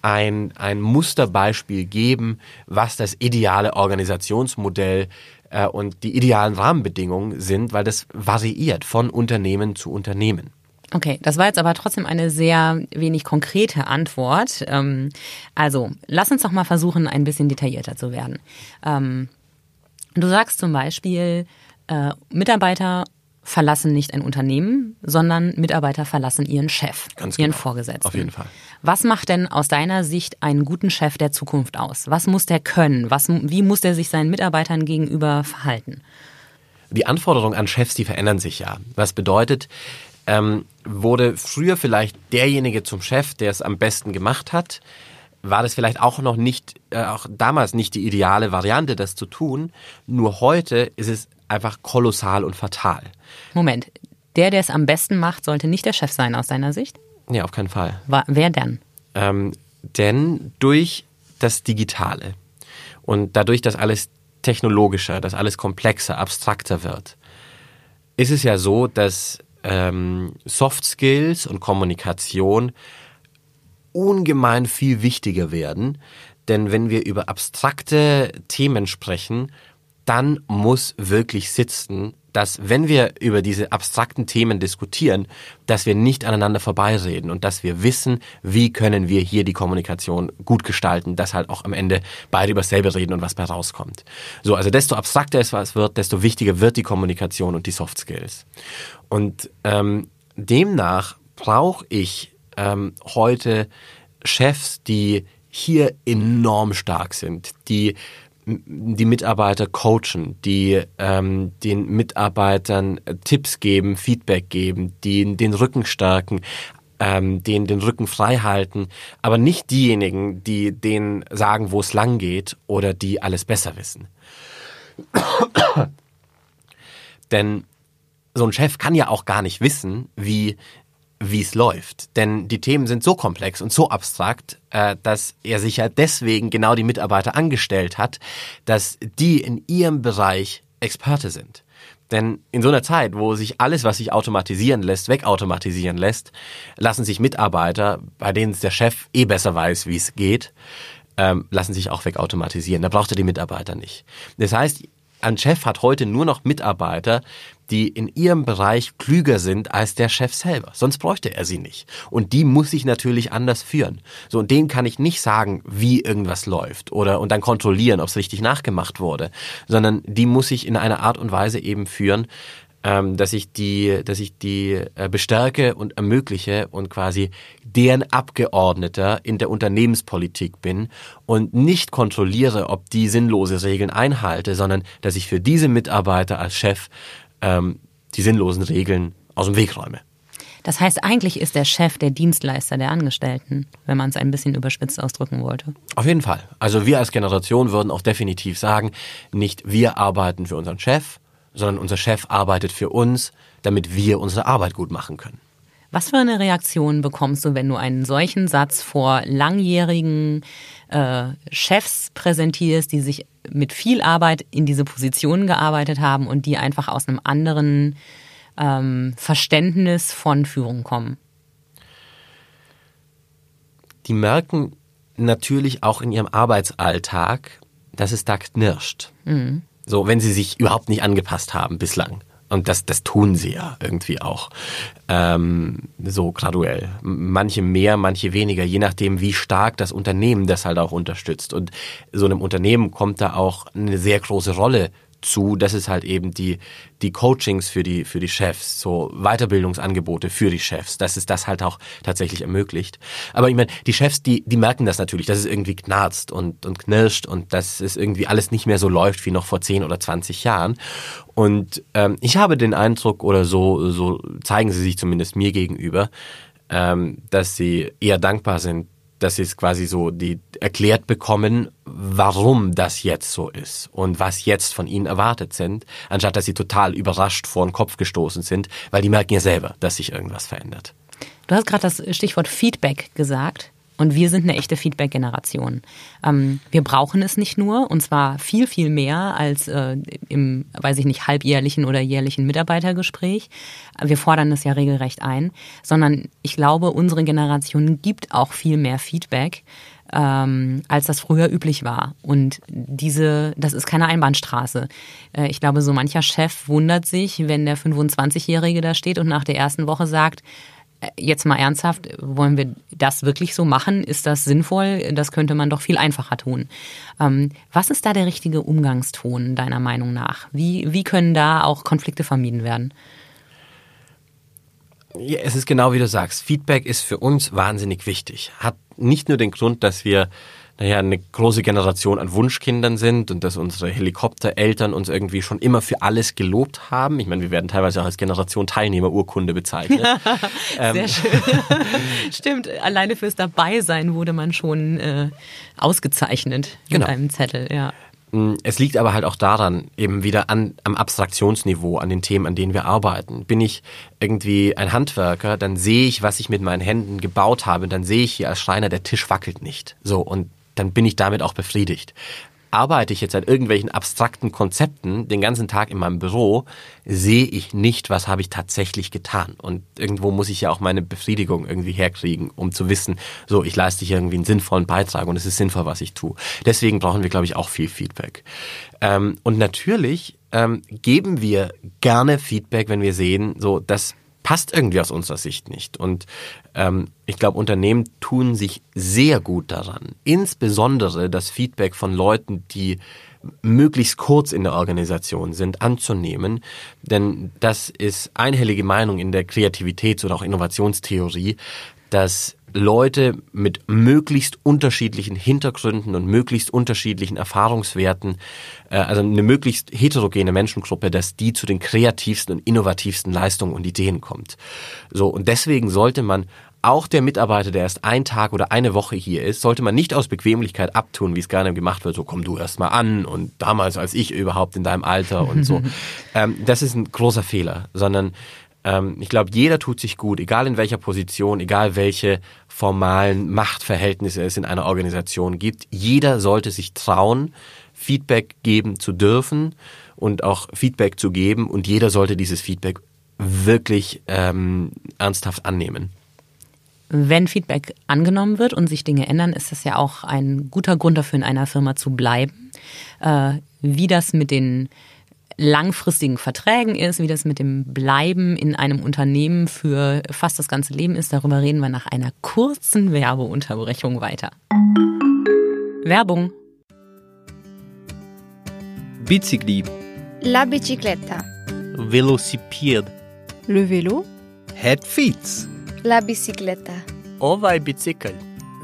Speaker 1: ein, ein Musterbeispiel geben, was das ideale Organisationsmodell äh, und die idealen Rahmenbedingungen sind, weil das variiert von Unternehmen zu Unternehmen.
Speaker 2: Okay, das war jetzt aber trotzdem eine sehr wenig konkrete Antwort. Ähm, also, lass uns doch mal versuchen, ein bisschen detaillierter zu werden. Ähm, du sagst zum Beispiel, äh, Mitarbeiter verlassen nicht ein Unternehmen, sondern Mitarbeiter verlassen ihren Chef,
Speaker 1: Ganz
Speaker 2: ihren
Speaker 1: genau.
Speaker 2: Vorgesetzten.
Speaker 1: Auf jeden Fall.
Speaker 2: Was macht denn aus deiner Sicht einen guten Chef der Zukunft aus? Was muss der können? Was, wie muss der sich seinen Mitarbeitern gegenüber verhalten?
Speaker 1: Die Anforderungen an Chefs, die verändern sich ja. Was bedeutet, ähm, wurde früher vielleicht derjenige zum Chef, der es am besten gemacht hat, war das vielleicht auch noch nicht, äh, auch damals nicht die ideale Variante, das zu tun. Nur heute ist es einfach kolossal und fatal.
Speaker 2: Moment, der, der es am besten macht, sollte nicht der Chef sein aus deiner Sicht?
Speaker 1: Ja, auf keinen Fall.
Speaker 2: Wa- Wer denn?
Speaker 1: Ähm, denn durch das Digitale und dadurch, dass alles technologischer, dass alles komplexer, abstrakter wird, ist es ja so, dass ähm, Soft Skills und Kommunikation ungemein viel wichtiger werden. Denn wenn wir über abstrakte Themen sprechen, dann muss wirklich sitzen, dass wenn wir über diese abstrakten Themen diskutieren, dass wir nicht aneinander vorbeireden und dass wir wissen, wie können wir hier die Kommunikation gut gestalten, dass halt auch am Ende beide über dasselbe reden und was bei rauskommt. So, also desto abstrakter es wird, desto wichtiger wird die Kommunikation und die Soft Skills. Und ähm, demnach brauche ich ähm, heute Chefs, die hier enorm stark sind, die die Mitarbeiter coachen, die ähm, den Mitarbeitern Tipps geben, Feedback geben, die den Rücken stärken, ähm, den den Rücken frei halten, aber nicht diejenigen, die denen sagen, wo es lang geht oder die alles besser wissen. Denn so ein Chef kann ja auch gar nicht wissen, wie wie es läuft. Denn die Themen sind so komplex und so abstrakt, äh, dass er sich ja deswegen genau die Mitarbeiter angestellt hat, dass die in ihrem Bereich Experte sind. Denn in so einer Zeit, wo sich alles, was sich automatisieren lässt, wegautomatisieren lässt, lassen sich Mitarbeiter, bei denen der Chef eh besser weiß, wie es geht, ähm, lassen sich auch wegautomatisieren. Da braucht er die Mitarbeiter nicht. Das heißt, ein Chef hat heute nur noch Mitarbeiter, die in ihrem Bereich klüger sind als der Chef selber. Sonst bräuchte er sie nicht. Und die muss ich natürlich anders führen. So, und denen kann ich nicht sagen, wie irgendwas läuft oder und dann kontrollieren, ob es richtig nachgemacht wurde, sondern die muss ich in einer Art und Weise eben führen, ähm, dass ich die, dass ich die äh, bestärke und ermögliche und quasi deren Abgeordneter in der Unternehmenspolitik bin und nicht kontrolliere, ob die sinnlose Regeln einhalte, sondern dass ich für diese Mitarbeiter als Chef ähm, die sinnlosen Regeln aus dem Weg räume.
Speaker 2: Das heißt, eigentlich ist der Chef der Dienstleister der Angestellten, wenn man es ein bisschen überspitzt ausdrücken wollte.
Speaker 1: Auf jeden Fall. Also wir als Generation würden auch definitiv sagen, nicht wir arbeiten für unseren Chef, sondern unser Chef arbeitet für uns, damit wir unsere Arbeit gut machen können.
Speaker 2: Was für eine Reaktion bekommst du, wenn du einen solchen Satz vor langjährigen äh, Chefs präsentierst, die sich mit viel Arbeit in diese Positionen gearbeitet haben und die einfach aus einem anderen ähm, Verständnis von Führung kommen?
Speaker 1: Die merken natürlich auch in ihrem Arbeitsalltag, dass es da knirscht. So, wenn sie sich überhaupt nicht angepasst haben bislang. Und das, das tun sie ja irgendwie auch. Ähm, so graduell. Manche mehr, manche weniger, je nachdem, wie stark das Unternehmen das halt auch unterstützt. Und so einem Unternehmen kommt da auch eine sehr große Rolle zu, das ist halt eben die, die Coachings für die, für die Chefs, so Weiterbildungsangebote für die Chefs, dass es das halt auch tatsächlich ermöglicht. Aber ich meine, die Chefs, die, die merken das natürlich, dass es irgendwie knarzt und, und knirscht und dass es irgendwie alles nicht mehr so läuft wie noch vor 10 oder 20 Jahren. Und ähm, ich habe den Eindruck, oder so, so zeigen sie sich zumindest mir gegenüber, ähm, dass sie eher dankbar sind, dass sie es quasi so die erklärt bekommen, warum das jetzt so ist und was jetzt von ihnen erwartet sind, anstatt dass sie total überrascht vor den Kopf gestoßen sind, weil die merken ja selber, dass sich irgendwas verändert.
Speaker 2: Du hast gerade das Stichwort Feedback gesagt. Und wir sind eine echte Feedback-Generation. Ähm, wir brauchen es nicht nur, und zwar viel, viel mehr als äh, im, weiß ich nicht, halbjährlichen oder jährlichen Mitarbeitergespräch. Wir fordern es ja regelrecht ein, sondern ich glaube, unsere Generation gibt auch viel mehr Feedback. Ähm, als das früher üblich war. Und diese, das ist keine Einbahnstraße. Äh, ich glaube, so mancher Chef wundert sich, wenn der 25-Jährige da steht und nach der ersten Woche sagt, jetzt mal ernsthaft, wollen wir das wirklich so machen? Ist das sinnvoll? Das könnte man doch viel einfacher tun. Ähm, was ist da der richtige Umgangston deiner Meinung nach? Wie, wie können da auch Konflikte vermieden werden?
Speaker 1: Ja, es ist genau wie du sagst. Feedback ist für uns wahnsinnig wichtig. Hat nicht nur den Grund, dass wir naja, eine große Generation an Wunschkindern sind und dass unsere Helikoptereltern uns irgendwie schon immer für alles gelobt haben. Ich meine, wir werden teilweise auch als Generation Teilnehmerurkunde bezeichnet.
Speaker 2: Sehr ähm. schön. Stimmt, alleine fürs Dabeisein wurde man schon äh, ausgezeichnet genau. mit einem Zettel, ja.
Speaker 1: Mm, es liegt aber halt auch daran, eben wieder an, am Abstraktionsniveau, an den Themen, an denen wir arbeiten. Bin ich irgendwie ein Handwerker, dann sehe ich, was ich mit meinen Händen gebaut habe, dann sehe ich hier als Schreiner, der Tisch wackelt nicht. So, und dann bin ich damit auch befriedigt. Arbeite ich jetzt an irgendwelchen abstrakten Konzepten den ganzen Tag in meinem Büro, sehe ich nicht, was habe ich tatsächlich getan. Und irgendwo muss ich ja auch meine Befriedigung irgendwie herkriegen, um zu wissen, so, ich leiste hier irgendwie einen sinnvollen Beitrag und es ist sinnvoll, was ich tue. Deswegen brauchen wir, glaube ich, auch viel Feedback. Ähm, und natürlich ähm, geben wir gerne Feedback, wenn wir sehen, so, das passt irgendwie aus unserer Sicht nicht. Und ähm, ich glaube, Unternehmen tun sich sehr gut daran, insbesondere das Feedback von Leuten, die möglichst kurz in der Organisation sind, anzunehmen. Denn das ist einhellige Meinung in der Kreativitäts- oder auch Innovationstheorie, dass Leute mit möglichst unterschiedlichen Hintergründen und möglichst unterschiedlichen Erfahrungswerten, äh, also eine möglichst heterogene Menschengruppe, dass die zu den kreativsten und innovativsten Leistungen und Ideen kommt. So und deswegen sollte man auch der Mitarbeiter, der erst ein Tag oder eine Woche hier ist, sollte man nicht aus Bequemlichkeit abtun, wie es gerne gemacht wird, so komm du erst mal an und damals als ich überhaupt in deinem Alter und so. ähm, das ist ein großer Fehler, sondern ähm, ich glaube, jeder tut sich gut, egal in welcher Position, egal welche formalen Machtverhältnisse es in einer Organisation gibt. Jeder sollte sich trauen, Feedback geben zu dürfen und auch Feedback zu geben und jeder sollte dieses Feedback wirklich ähm, ernsthaft annehmen.
Speaker 2: Wenn Feedback angenommen wird und sich Dinge ändern, ist das ja auch ein guter Grund dafür, in einer Firma zu bleiben. Äh, wie das mit den langfristigen Verträgen ist, wie das mit dem Bleiben in einem Unternehmen für fast das ganze Leben ist. Darüber reden wir nach einer kurzen Werbeunterbrechung weiter. Werbung.
Speaker 4: Bicicli.
Speaker 5: La bicicletta.
Speaker 4: Velocipede.
Speaker 5: Le vélo.
Speaker 4: Head feet.
Speaker 5: La bicicletta.
Speaker 4: Ovai bicycle.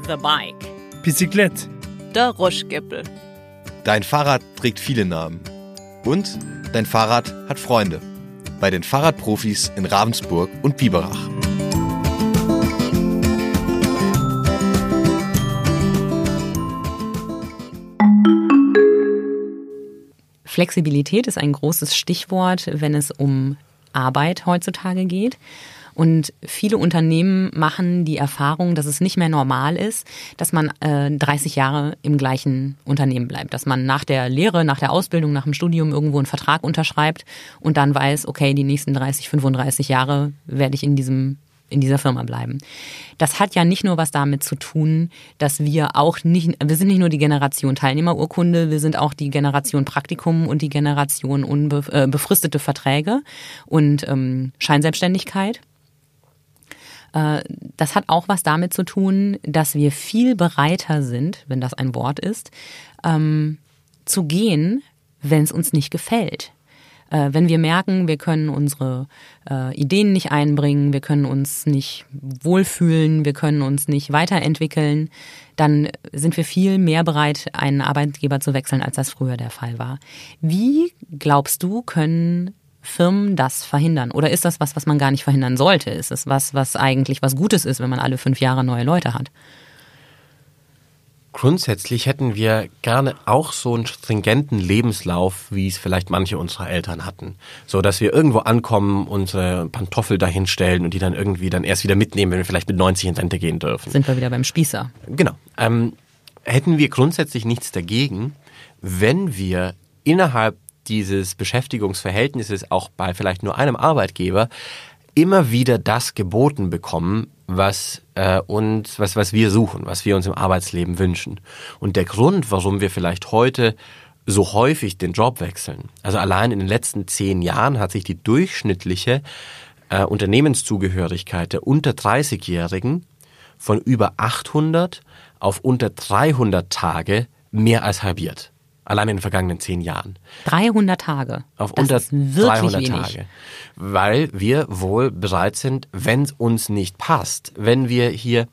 Speaker 2: The bike.
Speaker 3: Bicyclette.
Speaker 2: Der Roschgeppel.
Speaker 6: Dein Fahrrad trägt viele Namen. Und Dein Fahrrad hat Freunde. Bei den Fahrradprofis in Ravensburg und Biberach.
Speaker 2: Flexibilität ist ein großes Stichwort, wenn es um Arbeit heutzutage geht. Und viele Unternehmen machen die Erfahrung, dass es nicht mehr normal ist, dass man äh, 30 Jahre im gleichen Unternehmen bleibt. Dass man nach der Lehre, nach der Ausbildung, nach dem Studium irgendwo einen Vertrag unterschreibt und dann weiß, okay, die nächsten 30, 35 Jahre werde ich in diesem in dieser Firma bleiben. Das hat ja nicht nur was damit zu tun, dass wir auch nicht, wir sind nicht nur die Generation Teilnehmerurkunde, wir sind auch die Generation Praktikum und die Generation unbefristete äh, Verträge und ähm, Scheinselbstständigkeit. Äh, das hat auch was damit zu tun, dass wir viel bereiter sind, wenn das ein Wort ist, ähm, zu gehen, wenn es uns nicht gefällt. Äh, wenn wir merken, wir können unsere äh, Ideen nicht einbringen, wir können uns nicht wohlfühlen, wir können uns nicht weiterentwickeln, dann sind wir viel mehr bereit, einen Arbeitgeber zu wechseln, als das früher der Fall war. Wie glaubst du, können Firmen das verhindern? Oder ist das was, was man gar nicht verhindern sollte? Ist es was, was eigentlich was Gutes ist, wenn man alle fünf Jahre neue Leute hat?
Speaker 1: Grundsätzlich hätten wir gerne auch so einen stringenten Lebenslauf, wie es vielleicht manche unserer Eltern hatten. So, dass wir irgendwo ankommen, unsere Pantoffel dahinstellen und die dann irgendwie dann erst wieder mitnehmen, wenn wir vielleicht mit 90 in Rente gehen dürfen.
Speaker 2: Sind wir wieder beim Spießer.
Speaker 1: Genau. Ähm, hätten wir grundsätzlich nichts dagegen, wenn wir innerhalb dieses Beschäftigungsverhältnisses auch bei vielleicht nur einem Arbeitgeber immer wieder das geboten bekommen, was äh, uns, was, was wir suchen, was wir uns im Arbeitsleben wünschen. Und der Grund, warum wir vielleicht heute so häufig den Job wechseln, also allein in den letzten zehn Jahren hat sich die durchschnittliche äh, Unternehmenszugehörigkeit der unter 30-Jährigen von über 800 auf unter 300 Tage mehr als halbiert. Allein in den vergangenen zehn Jahren.
Speaker 2: 300 Tage.
Speaker 1: Auf
Speaker 2: das
Speaker 1: unter
Speaker 2: ist wirklich
Speaker 1: 300
Speaker 2: wenig.
Speaker 1: Tage. Weil wir wohl bereit sind, wenn es uns nicht passt, wenn wir hier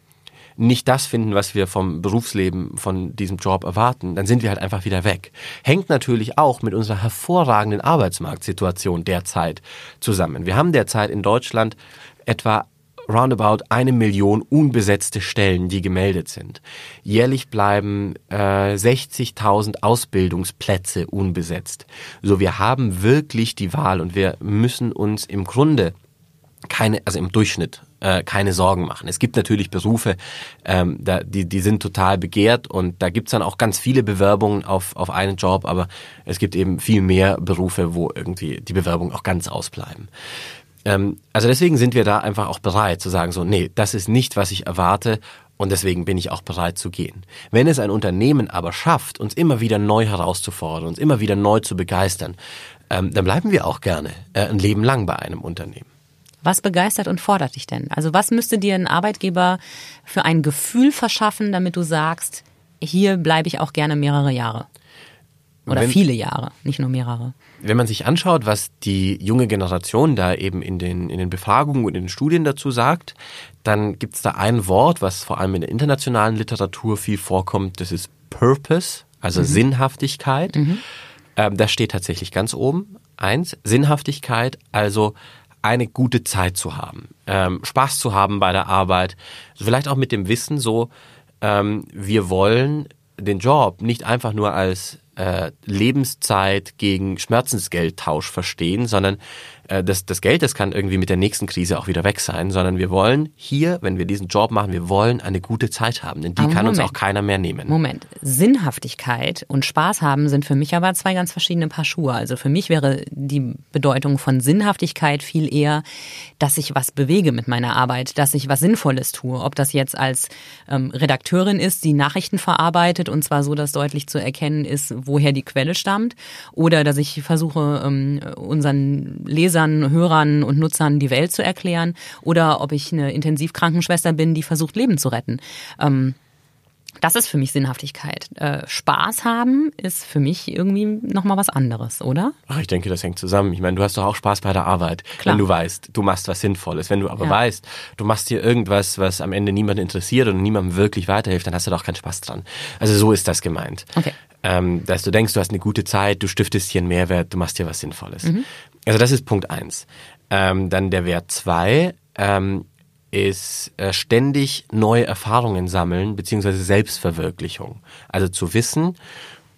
Speaker 1: nicht das finden, was wir vom Berufsleben, von diesem Job erwarten, dann sind wir halt einfach wieder weg. Hängt natürlich auch mit unserer hervorragenden Arbeitsmarktsituation derzeit zusammen. Wir haben derzeit in Deutschland etwa roundabout eine Million unbesetzte Stellen, die gemeldet sind. Jährlich bleiben äh, 60.000 Ausbildungsplätze unbesetzt. So, wir haben wirklich die Wahl und wir müssen uns im Grunde keine, also im Durchschnitt äh, keine Sorgen machen. Es gibt natürlich Berufe, ähm, da, die, die sind total begehrt und da gibt's dann auch ganz viele Bewerbungen auf, auf einen Job, aber es gibt eben viel mehr Berufe, wo irgendwie die Bewerbungen auch ganz ausbleiben. Ähm, also deswegen sind wir da einfach auch bereit zu sagen, so, nee, das ist nicht, was ich erwarte und deswegen bin ich auch bereit zu gehen. Wenn es ein Unternehmen aber schafft, uns immer wieder neu herauszufordern, uns immer wieder neu zu begeistern, ähm, dann bleiben wir auch gerne äh, ein Leben lang bei einem Unternehmen.
Speaker 2: Was begeistert und fordert dich denn? Also was müsste dir ein Arbeitgeber für ein Gefühl verschaffen, damit du sagst, hier bleibe ich auch gerne mehrere Jahre? Oder
Speaker 1: Wenn-
Speaker 2: viele Jahre, nicht nur mehrere.
Speaker 1: Wenn man sich anschaut, was die junge Generation da eben in den, in den Befragungen und in den Studien dazu sagt, dann gibt es da ein Wort, was vor allem in der internationalen Literatur viel vorkommt, das ist Purpose, also Sinnhaftigkeit. Ähm, das steht tatsächlich ganz oben. Eins, Sinnhaftigkeit, also eine gute Zeit zu haben, ähm, Spaß zu haben bei der Arbeit, vielleicht auch mit dem Wissen so, ähm, wir wollen den Job nicht einfach nur als äh, Lebenszeit gegen Schmerzensgeldtausch verstehen, sondern äh, das, das Geld, das kann irgendwie mit der nächsten Krise auch wieder weg sein, sondern wir wollen hier, wenn wir diesen Job machen, wir wollen eine gute Zeit haben, denn die
Speaker 2: Aber
Speaker 1: kann uns
Speaker 2: Moment.
Speaker 1: auch keiner mehr nehmen.
Speaker 2: Moment, Sinnhaftigkeit und Spaß haben sind für mich aber zwei ganz verschiedene Paar Schuhe. Also für mich wäre die Bedeutung von Sinnhaftigkeit viel eher, dass ich was bewege mit meiner Arbeit, dass ich was Sinnvolles tue. Ob das jetzt als ähm, Redakteurin ist, die Nachrichten verarbeitet und zwar so, dass deutlich zu erkennen ist, woher die Quelle stammt, oder dass ich versuche, ähm, unseren Lesern, Hörern und Nutzern die Welt zu erklären, oder ob ich eine Intensivkrankenschwester bin, die versucht, Leben zu retten. Ähm, das ist für mich Sinnhaftigkeit. Äh, Spaß haben ist für mich irgendwie nochmal was anderes, oder?
Speaker 1: Ach, ich denke, das hängt zusammen. Ich meine, du hast doch auch Spaß bei der Arbeit,
Speaker 2: Klar.
Speaker 1: wenn du weißt, du machst was Sinnvolles. Wenn du aber
Speaker 2: Ja.
Speaker 1: weißt, du machst hier irgendwas, was am Ende niemanden interessiert und niemandem wirklich weiterhilft, dann hast du doch keinen Spaß dran. Also so ist das gemeint.
Speaker 2: Okay.
Speaker 1: Ähm, dass du denkst, du hast eine gute Zeit, du stiftest hier einen Mehrwert, du machst hier was Sinnvolles.
Speaker 2: Mhm.
Speaker 1: Also das ist Punkt eins. Ähm, dann der Wert zwei ähm, ist äh, ständig neue Erfahrungen sammeln, beziehungsweise Selbstverwirklichung. Also zu wissen,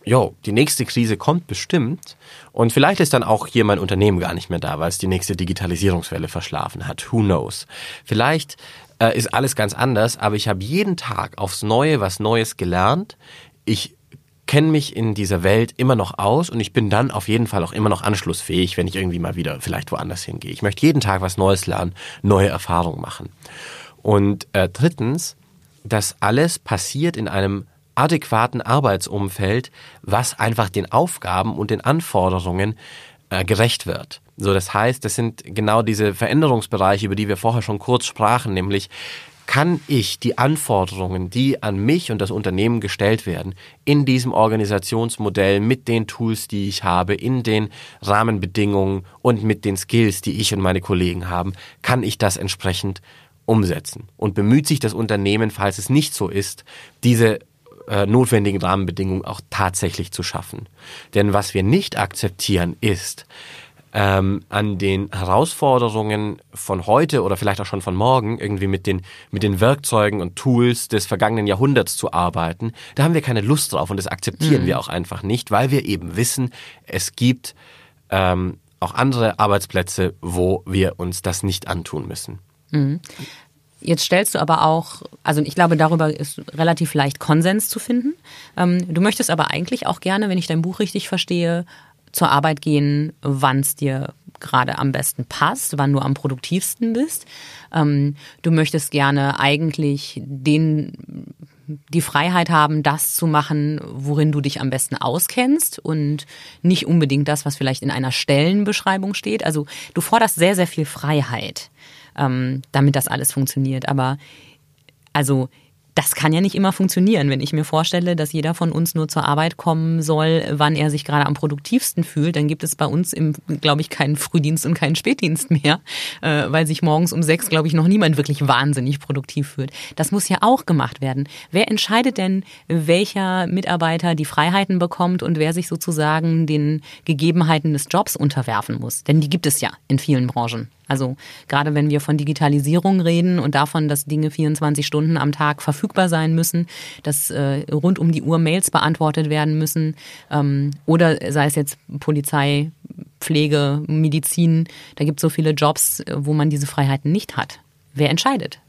Speaker 1: jo, die nächste Krise kommt bestimmt und vielleicht ist dann auch hier mein Unternehmen gar nicht mehr da, weil es die nächste Digitalisierungswelle verschlafen hat. Who knows? Vielleicht äh, ist alles ganz anders, aber ich habe jeden Tag aufs Neue was Neues gelernt. Ich kenne mich in dieser Welt immer noch aus und ich bin dann auf jeden Fall auch immer noch anschlussfähig, wenn ich irgendwie mal wieder vielleicht woanders hingehe. Ich möchte jeden Tag was Neues lernen, neue Erfahrungen machen. Und äh, drittens, das alles passiert in einem adäquaten Arbeitsumfeld, was einfach den Aufgaben und den Anforderungen äh, gerecht wird. So, das heißt, das sind genau diese Veränderungsbereiche, über die wir vorher schon kurz sprachen, nämlich kann ich die Anforderungen, die an mich und das Unternehmen gestellt werden, in diesem Organisationsmodell mit den Tools, die ich habe, in den Rahmenbedingungen und mit den Skills, die ich und meine Kollegen haben, kann ich das entsprechend umsetzen. Und bemüht sich das Unternehmen, falls es nicht so ist, diese äh, notwendigen Rahmenbedingungen auch tatsächlich zu schaffen. Denn was wir nicht akzeptieren ist, ähm, an den Herausforderungen von heute oder vielleicht auch schon von morgen irgendwie mit den, mit den Werkzeugen und Tools des vergangenen Jahrhunderts zu arbeiten, da haben wir keine Lust drauf und das akzeptieren
Speaker 2: Mhm.
Speaker 1: wir auch einfach nicht, weil wir eben wissen, es gibt ähm, auch andere Arbeitsplätze, wo wir uns das nicht antun müssen.
Speaker 2: Jetzt stellst du aber auch, also ich glaube, darüber ist relativ leicht Konsens zu finden. Ähm, du möchtest aber eigentlich auch gerne, wenn ich dein Buch richtig verstehe, zur Arbeit gehen, wann es dir gerade am besten passt, wann du am produktivsten bist. Ähm, du möchtest gerne eigentlich den die Freiheit haben, das zu machen, worin du dich am besten auskennst und nicht unbedingt das, was vielleicht in einer Stellenbeschreibung steht. Also du forderst sehr, sehr viel Freiheit, ähm, damit das alles funktioniert. Aber also das kann ja nicht immer funktionieren, wenn ich mir vorstelle, dass jeder von uns nur zur Arbeit kommen soll, wann er sich gerade am produktivsten fühlt, dann gibt es bei uns im, glaube ich, keinen Frühdienst und keinen Spätdienst mehr, äh, weil sich morgens um sechs, glaube ich, noch niemand wirklich wahnsinnig produktiv fühlt. Das muss ja auch gemacht werden. Wer entscheidet denn, welcher Mitarbeiter die Freiheiten bekommt und wer sich sozusagen den Gegebenheiten des Jobs unterwerfen muss? Denn die gibt es ja in vielen Branchen. Also gerade wenn wir von Digitalisierung reden und davon, dass Dinge 24 Stunden am Tag verfügbar sein müssen, dass äh, rund um die Uhr Mails beantwortet werden müssen ähm, oder sei es jetzt Polizei, Pflege, Medizin, da gibt es so viele Jobs, äh, wo man diese Freiheiten nicht hat. Wer entscheidet?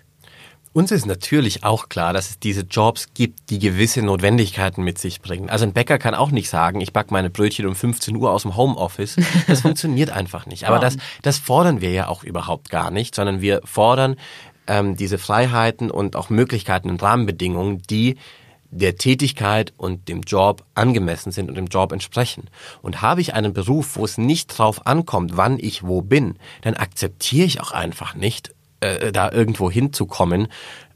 Speaker 1: Uns ist natürlich auch klar, dass es diese Jobs gibt, die gewisse Notwendigkeiten mit sich bringen. Also ein Bäcker kann auch nicht sagen, ich back meine Brötchen um 15 Uhr aus dem Homeoffice. Das funktioniert einfach nicht. Aber das, das fordern wir ja auch überhaupt gar nicht, sondern wir fordern ähm, diese Freiheiten und auch Möglichkeiten und Rahmenbedingungen, die der Tätigkeit und dem Job angemessen sind und dem Job entsprechen. Und habe ich einen Beruf, wo es nicht drauf ankommt, wann ich wo bin, dann akzeptiere ich auch einfach nicht, äh, da irgendwo hinzukommen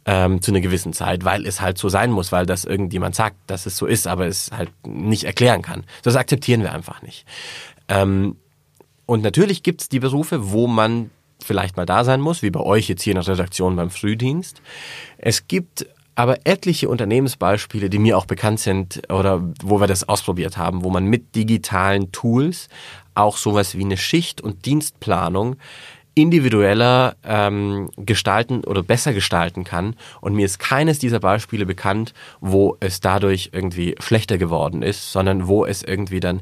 Speaker 1: ähm, zu einer gewissen Zeit, weil es halt so sein muss, weil das irgendjemand sagt, dass es so ist, aber es halt nicht erklären kann. Das akzeptieren wir einfach nicht. Ähm, und natürlich gibt's die Berufe, wo man vielleicht mal da sein muss, wie bei euch jetzt hier in der Redaktion beim Frühdienst. Es gibt aber etliche Unternehmensbeispiele, die mir auch bekannt sind oder wo wir das ausprobiert haben, wo man mit digitalen Tools auch sowas wie eine Schicht- und Dienstplanung individueller ähm, gestalten oder besser gestalten kann. Und mir ist keines dieser Beispiele bekannt, wo es dadurch irgendwie schlechter geworden ist, sondern wo es irgendwie dann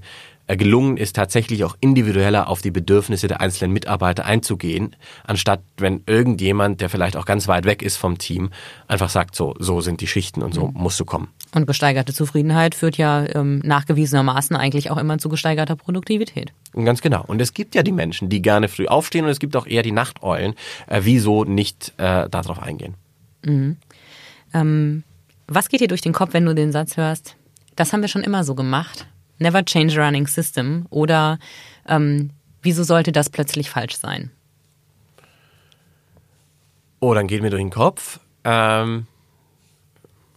Speaker 1: gelungen ist, tatsächlich auch individueller auf die Bedürfnisse der einzelnen Mitarbeiter einzugehen, anstatt wenn irgendjemand, der vielleicht auch ganz weit weg ist vom Team, einfach sagt, so, so sind die Schichten und so musst du kommen.
Speaker 2: Und gesteigerte Zufriedenheit führt ja ähm, nachgewiesenermaßen eigentlich auch immer zu gesteigerter Produktivität.
Speaker 1: Ganz genau. Und es gibt ja die Menschen, die gerne früh aufstehen und es gibt auch eher die Nachteulen. Äh, wieso nicht äh, darauf eingehen?
Speaker 2: Ähm, was geht dir durch den Kopf, wenn du den Satz hörst? Das haben wir schon immer so gemacht. Never change a running system. Oder ähm, wieso sollte das plötzlich falsch sein?
Speaker 1: Oh, dann geht mir durch den Kopf. Ähm,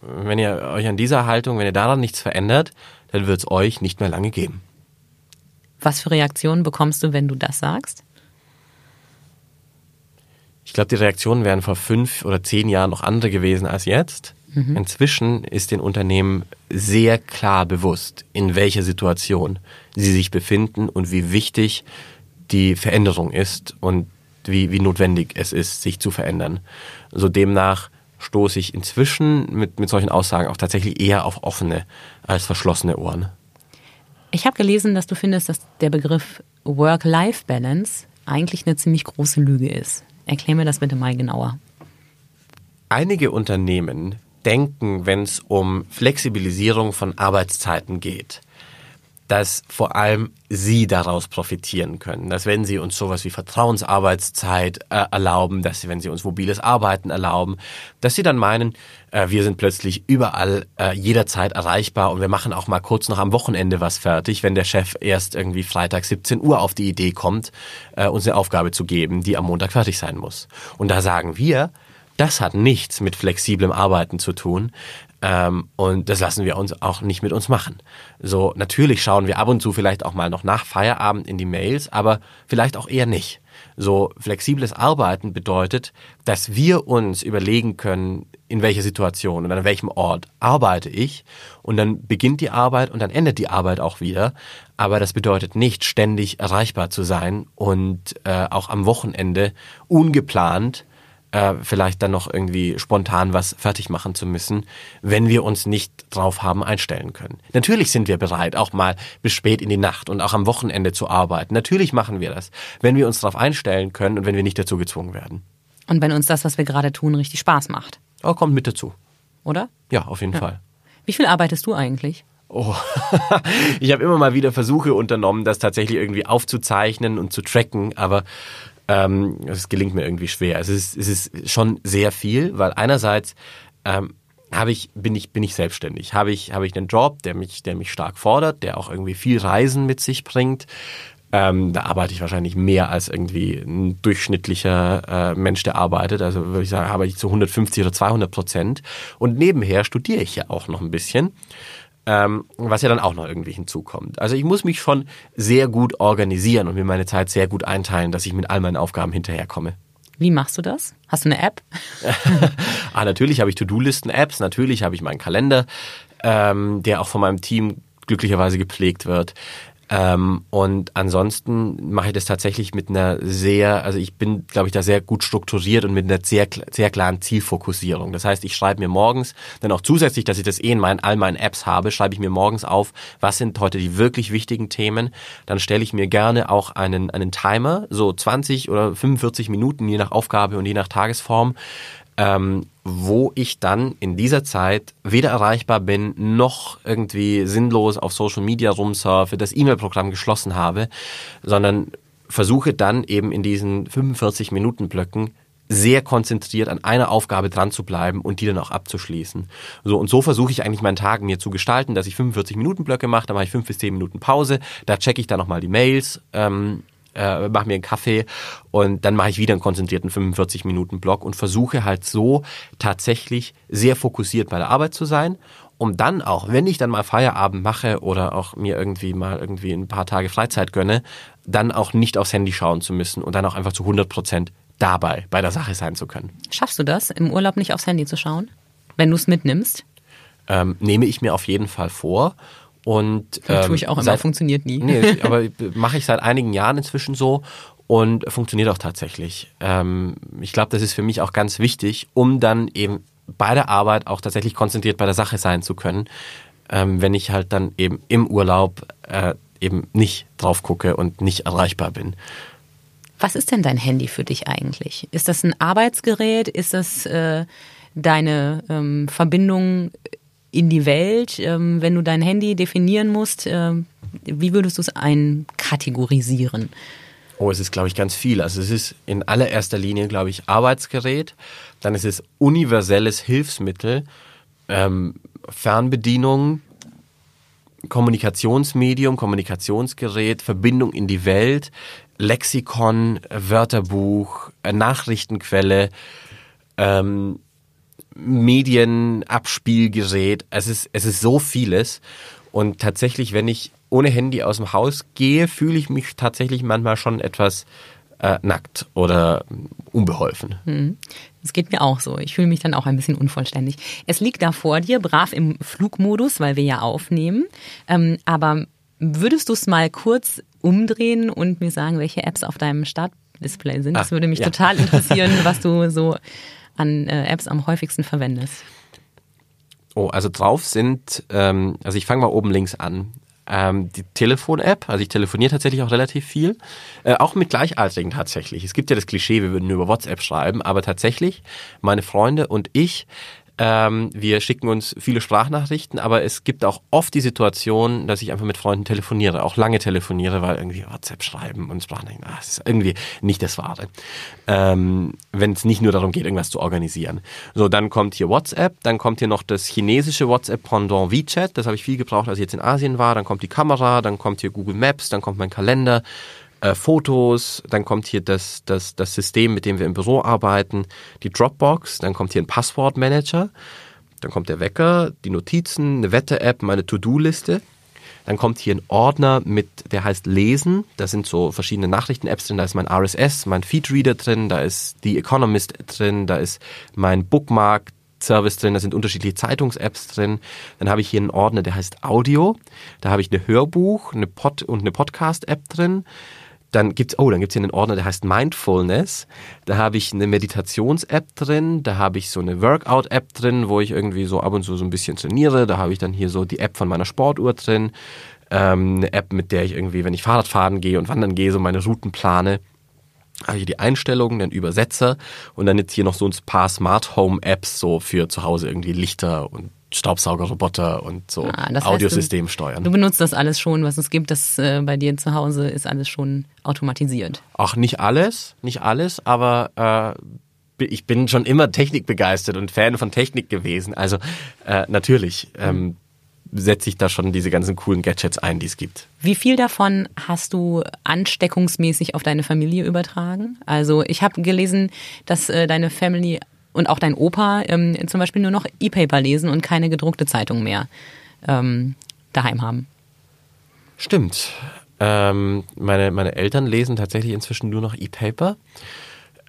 Speaker 1: wenn ihr euch an dieser Haltung, wenn ihr daran nichts verändert, dann wird es euch nicht mehr lange geben.
Speaker 2: Was für Reaktionen bekommst du, wenn du das sagst?
Speaker 1: Ich glaube, die Reaktionen wären vor fünf oder zehn Jahren noch andere gewesen als jetzt. Inzwischen ist den Unternehmen sehr klar bewusst, in welcher Situation sie sich befinden und wie wichtig die Veränderung ist und wie, wie notwendig es ist, sich zu verändern. So demnach stoße ich inzwischen mit, mit solchen Aussagen auch tatsächlich eher auf offene als verschlossene Ohren.
Speaker 2: Ich habe gelesen, dass du findest, dass der Begriff Work-Life-Balance eigentlich eine ziemlich große Lüge ist. Erklär mir das bitte mal genauer.
Speaker 1: Einige Unternehmen denken, wenn es um Flexibilisierung von Arbeitszeiten geht, dass vor allem sie daraus profitieren können. Dass wenn sie uns sowas wie Vertrauensarbeitszeit äh, erlauben, dass sie, wenn sie uns mobiles Arbeiten erlauben, dass sie dann meinen, äh, wir sind plötzlich überall äh, jederzeit erreichbar und wir machen auch mal kurz noch am Wochenende was fertig, wenn der Chef erst irgendwie Freitag 17 Uhr auf die Idee kommt, äh, uns eine Aufgabe zu geben, die am Montag fertig sein muss. Und da sagen wir, Das hat nichts mit flexiblem Arbeiten zu tun. Ähm, und das lassen wir uns auch nicht mit uns machen. So, natürlich schauen wir ab und zu vielleicht auch mal noch nach Feierabend in die Mails, aber vielleicht auch eher nicht. So, flexibles Arbeiten bedeutet, dass wir uns überlegen können, in welcher Situation und an welchem Ort arbeite ich und dann beginnt die Arbeit und dann endet die Arbeit auch wieder. Aber das bedeutet nicht, ständig erreichbar zu sein und äh, auch am Wochenende ungeplant äh, vielleicht dann noch irgendwie spontan was fertig machen zu müssen, wenn wir uns nicht drauf haben einstellen können. Natürlich sind wir bereit, auch mal bis spät in die Nacht und auch am Wochenende zu arbeiten. Natürlich machen wir das, wenn wir uns darauf einstellen können und wenn wir nicht dazu gezwungen werden.
Speaker 2: Und wenn uns das, was wir gerade tun, richtig Spaß macht.
Speaker 1: Oh, kommt mit dazu.
Speaker 2: Oder?
Speaker 1: Ja, auf jeden ja. Fall.
Speaker 2: Wie viel arbeitest du eigentlich?
Speaker 1: Oh, ich habe immer mal wieder Versuche unternommen, das tatsächlich irgendwie aufzuzeichnen und zu tracken, aber ähm, es gelingt mir irgendwie schwer. Es ist, es ist schon sehr viel, weil einerseits ähm, habe ich, bin ich, bin ich selbstständig. Habe ich, habe ich einen Job, der mich, der mich stark fordert, der auch irgendwie viel Reisen mit sich bringt. Ähm, da arbeite ich wahrscheinlich mehr als irgendwie ein durchschnittlicher äh, Mensch, der arbeitet. Also würde ich sagen, arbeite ich zu 150 oder 200 Prozent. Und nebenher studiere ich ja auch noch ein bisschen ähm, was ja dann auch noch irgendwie hinzukommt. Also ich muss mich schon sehr gut organisieren und mir meine Zeit sehr gut einteilen, dass ich mit all meinen Aufgaben hinterherkomme.
Speaker 2: Wie machst du das? Hast du eine App?
Speaker 1: ah, natürlich habe ich To-Do-Listen-Apps, natürlich habe ich meinen Kalender, ähm, der auch von meinem Team glücklicherweise gepflegt wird. Ähm, und ansonsten mache ich das tatsächlich mit einer sehr, also ich bin, glaube ich, da sehr gut strukturiert und mit einer sehr, sehr klaren Zielfokussierung. Das heißt, ich schreibe mir morgens, dann auch zusätzlich, dass ich das eh in meinen, all meinen Apps habe, schreibe ich mir morgens auf, was sind heute die wirklich wichtigen Themen. Dann stelle ich mir gerne auch einen, einen Timer, so 20 oder 45 Minuten, je nach Aufgabe und je nach Tagesform, ähm, wo ich dann in dieser Zeit weder erreichbar bin, noch irgendwie sinnlos auf Social Media rumsurfe, das E-Mail-Programm geschlossen habe, sondern versuche dann eben in diesen 45 Minuten Blöcken sehr konzentriert an einer Aufgabe dran zu bleiben und die dann auch abzuschließen. So und so versuche ich eigentlich meinen Tag mir zu gestalten, dass ich 45 Minuten Blöcke mache, dann mache ich fünf bis zehn Minuten Pause, da checke ich dann nochmal die Mails, ähm, äh, mache mir einen Kaffee und dann mache ich wieder einen konzentrierten 45 Minuten Block und versuche halt so tatsächlich sehr fokussiert bei der Arbeit zu sein, um dann auch, wenn ich dann mal Feierabend mache oder auch mir irgendwie mal irgendwie ein paar Tage Freizeit gönne, dann auch nicht aufs Handy schauen zu müssen und dann auch einfach zu 100 Prozent dabei bei der Sache sein zu können.
Speaker 2: Schaffst du das, im Urlaub nicht aufs Handy zu schauen, wenn du es mitnimmst?
Speaker 1: Ähm, nehme ich mir auf jeden Fall vor und
Speaker 2: ähm, tue ich auch immer, seit, funktioniert nie.
Speaker 1: Nee, aber mache ich seit einigen Jahren inzwischen so und funktioniert auch tatsächlich. Ähm, ich glaube, das ist für mich auch ganz wichtig, um dann eben bei der Arbeit auch tatsächlich konzentriert bei der Sache sein zu können, ähm, wenn ich halt dann eben im Urlaub äh, eben nicht drauf gucke und nicht erreichbar bin.
Speaker 2: Was ist denn dein Handy für dich eigentlich? Ist das ein Arbeitsgerät? Ist das äh, deine ähm, Verbindung in die Welt, ähm, wenn du dein Handy definieren musst, äh, wie würdest du es einkategorisieren?
Speaker 1: Oh, es ist, glaube ich, ganz viel. Also es ist in allererster Linie, glaube ich, Arbeitsgerät, dann ist es universelles Hilfsmittel, ähm, Fernbedienung, Kommunikationsmedium, Kommunikationsgerät, Verbindung in die Welt, Lexikon, Wörterbuch, Nachrichtenquelle, ähm, Medienabspielgerät. Es ist, es ist so vieles. Und tatsächlich, wenn ich ohne Handy aus dem Haus gehe, fühle ich mich tatsächlich manchmal schon etwas äh, nackt oder unbeholfen.
Speaker 2: Hm. Das geht mir auch so. Ich fühle mich dann auch ein bisschen unvollständig. Es liegt da vor dir, brav im Flugmodus, weil wir ja aufnehmen. Ähm, aber würdest du es mal kurz umdrehen und mir sagen, welche Apps auf deinem Startdisplay sind? Das ah, würde mich ja. total interessieren, was du so an äh, Apps am häufigsten verwendest?
Speaker 1: Oh, also drauf sind, ähm, also ich fange mal oben links an. Ähm, die Telefon-App, also ich telefoniere tatsächlich auch relativ viel, äh, auch mit Gleichaltrigen tatsächlich. Es gibt ja das Klischee, wir würden nur über WhatsApp schreiben, aber tatsächlich, meine Freunde und ich ähm, wir schicken uns viele Sprachnachrichten, aber es gibt auch oft die Situation, dass ich einfach mit Freunden telefoniere, auch lange telefoniere, weil irgendwie WhatsApp schreiben und Sprachnachrichten, ah, das ist irgendwie nicht das Wahre. Ähm, Wenn es nicht nur darum geht, irgendwas zu organisieren. So, dann kommt hier WhatsApp, dann kommt hier noch das chinesische WhatsApp-Pendant WeChat, das habe ich viel gebraucht, als ich jetzt in Asien war, dann kommt die Kamera, dann kommt hier Google Maps, dann kommt mein Kalender, äh, Fotos, dann kommt hier das, das, das System, mit dem wir im Büro arbeiten, die Dropbox, dann kommt hier ein Passwortmanager, dann kommt der Wecker, die Notizen, eine Wette-App, meine To-Do-Liste. Dann kommt hier ein Ordner mit, der heißt Lesen. Da sind so verschiedene Nachrichten-Apps drin. Da ist mein RSS, mein Feedreader drin, da ist The Economist drin, da ist mein Bookmark Service drin, da sind unterschiedliche Zeitungs-Apps drin. Dann habe ich hier einen Ordner, der heißt Audio. Da habe ich eine Hörbuch, eine Pod und eine Podcast-App drin. Dann gibt's, oh, dann hier einen Ordner, der heißt Mindfulness. Da habe ich eine Meditations-App drin, da habe ich so eine Workout-App drin, wo ich irgendwie so ab und zu so ein bisschen trainiere. Da habe ich dann hier so die App von meiner Sportuhr drin. Ähm, eine App, mit der ich irgendwie, wenn ich Fahrrad fahren gehe und wandern gehe, so meine Routen plane. Habe ich die Einstellungen, den Übersetzer und dann jetzt hier noch so ein paar Smart Home Apps so für zu Hause irgendwie Lichter und Staubsaugerroboter und so
Speaker 2: Ah, das heißt,
Speaker 1: Audiosystem
Speaker 2: Du
Speaker 1: steuern.
Speaker 2: benutzt das alles schon, was es gibt. Das äh, bei dir zu Hause ist alles schon automatisiert.
Speaker 1: Ach, nicht alles, nicht alles, aber äh, ich bin schon immer technikbegeistert und Fan von Technik gewesen. Also äh, natürlich ähm, setze ich da schon diese ganzen coolen Gadgets ein, die es gibt.
Speaker 2: Wie viel davon hast du ansteckungsmäßig auf deine Familie übertragen? Also ich habe gelesen, dass äh, deine Family und auch dein Opa ähm, zum Beispiel nur noch E-Paper lesen und keine gedruckte Zeitung mehr ähm, daheim haben.
Speaker 1: Stimmt. Ähm, meine, meine Eltern lesen tatsächlich inzwischen nur noch E-Paper.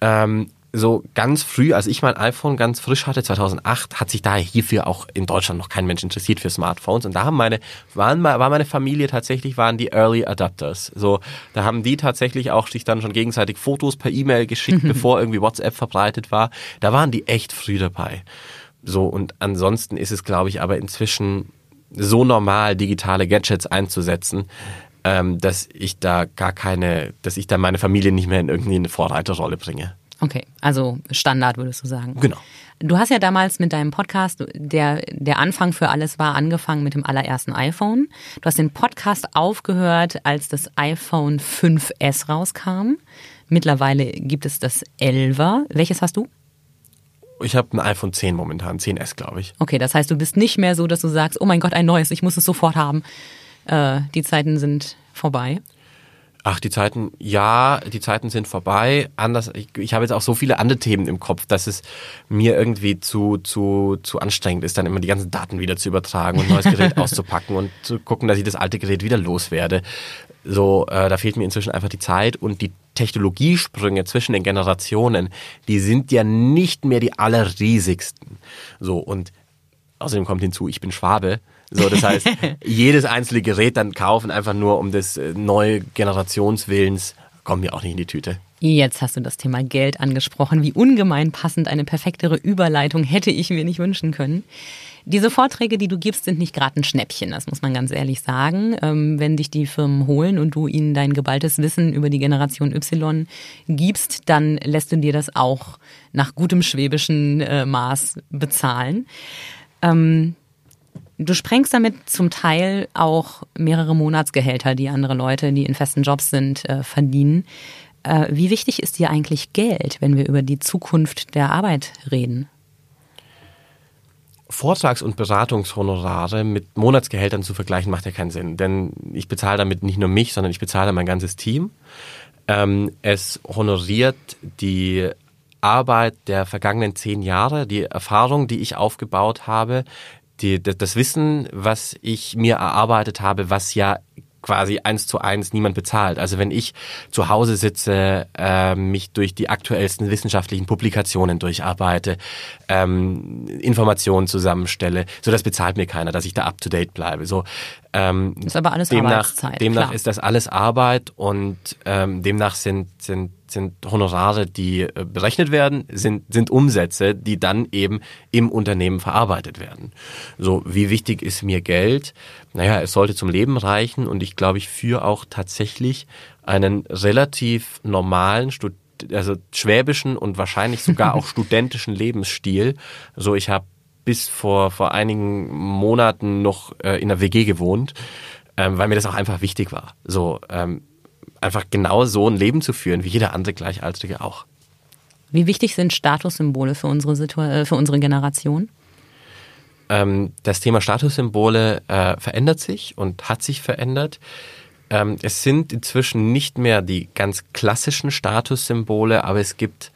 Speaker 1: Ähm, so ganz früh, als ich mein iPhone ganz frisch hatte, 2008, hat sich daher hierfür auch in Deutschland noch kein Mensch interessiert für Smartphones. Und da haben meine, waren, war meine Familie tatsächlich, waren die Early Adapters. So, da haben die tatsächlich auch sich dann schon gegenseitig Fotos per E-Mail geschickt, bevor irgendwie WhatsApp verbreitet war. Da waren die echt früh dabei. So, und ansonsten ist es, glaube ich, aber inzwischen so normal, digitale Gadgets einzusetzen, ähm, dass ich da gar keine, dass ich da meine Familie nicht mehr in irgendwie eine Vorreiterrolle bringe.
Speaker 2: Okay, also Standard würdest du sagen.
Speaker 1: Genau.
Speaker 2: Du hast ja damals mit deinem Podcast, der der Anfang für alles war, angefangen mit dem allerersten iPhone. Du hast den Podcast aufgehört, als das iPhone 5S rauskam. Mittlerweile gibt es das 11er. Welches hast du?
Speaker 1: Ich habe ein iPhone 10 momentan, 10S, glaube ich.
Speaker 2: Okay, das heißt, du bist nicht mehr so, dass du sagst, oh mein Gott, ein neues, ich muss es sofort haben. Äh, die Zeiten sind vorbei.
Speaker 1: Ach, die Zeiten, ja, die Zeiten sind vorbei. Anders, ich, ich habe jetzt auch so viele andere Themen im Kopf, dass es mir irgendwie zu, zu, zu anstrengend ist, dann immer die ganzen Daten wieder zu übertragen und ein neues Gerät auszupacken und zu gucken, dass ich das alte Gerät wieder loswerde. So, äh, da fehlt mir inzwischen einfach die Zeit und die Technologiesprünge zwischen den Generationen, die sind ja nicht mehr die allerriesigsten. So, und außerdem kommt hinzu, ich bin Schwabe. So, das heißt, jedes einzelne Gerät dann kaufen, einfach nur um des äh, neue Generationswillens, kommt mir auch nicht in die Tüte.
Speaker 2: Jetzt hast du das Thema Geld angesprochen. Wie ungemein passend eine perfektere Überleitung hätte ich mir nicht wünschen können. Diese Vorträge, die du gibst, sind nicht gerade ein Schnäppchen, das muss man ganz ehrlich sagen. Ähm, wenn dich die Firmen holen und du ihnen dein geballtes Wissen über die Generation Y gibst, dann lässt du dir das auch nach gutem schwäbischen äh, Maß bezahlen. Ähm, Du sprengst damit zum Teil auch mehrere Monatsgehälter, die andere Leute, die in festen Jobs sind, äh, verdienen. Äh, wie wichtig ist dir eigentlich Geld, wenn wir über die Zukunft der Arbeit reden?
Speaker 1: Vortrags- und Beratungshonorare mit Monatsgehältern zu vergleichen, macht ja keinen Sinn. Denn ich bezahle damit nicht nur mich, sondern ich bezahle mein ganzes Team. Ähm, es honoriert die Arbeit der vergangenen zehn Jahre, die Erfahrung, die ich aufgebaut habe, die, das Wissen, was ich mir erarbeitet habe, was ja quasi eins zu eins niemand bezahlt. Also wenn ich zu Hause sitze, äh, mich durch die aktuellsten wissenschaftlichen Publikationen durcharbeite, ähm, Informationen zusammenstelle, so das bezahlt mir keiner, dass ich da up to date bleibe. So ähm,
Speaker 2: Das ist aber alles
Speaker 1: demnach,
Speaker 2: Arbeitszeit.
Speaker 1: demnach
Speaker 2: klar.
Speaker 1: ist das alles Arbeit und ähm, demnach sind, sind, sind Honorare, die äh, berechnet werden, sind, sind Umsätze, die dann eben im Unternehmen verarbeitet werden. So, wie wichtig ist mir Geld? Naja, es sollte zum Leben reichen und ich glaube, ich führe auch tatsächlich einen relativ normalen Stud also schwäbischen und wahrscheinlich sogar auch studentischen Lebensstil. So, ich habe bis vor, vor einigen Monaten noch äh, in der WG gewohnt, ähm, weil mir das auch einfach wichtig war. So, ähm, einfach genau so ein Leben zu führen, wie jeder andere Gleichaltrige auch.
Speaker 2: Wie wichtig sind Statussymbole für unsere, Situ äh, für unsere Generation?
Speaker 1: Ähm, das Thema Statussymbole äh, verändert sich und hat sich verändert. ähm, es sind inzwischen nicht mehr die ganz klassischen Statussymbole, aber es gibt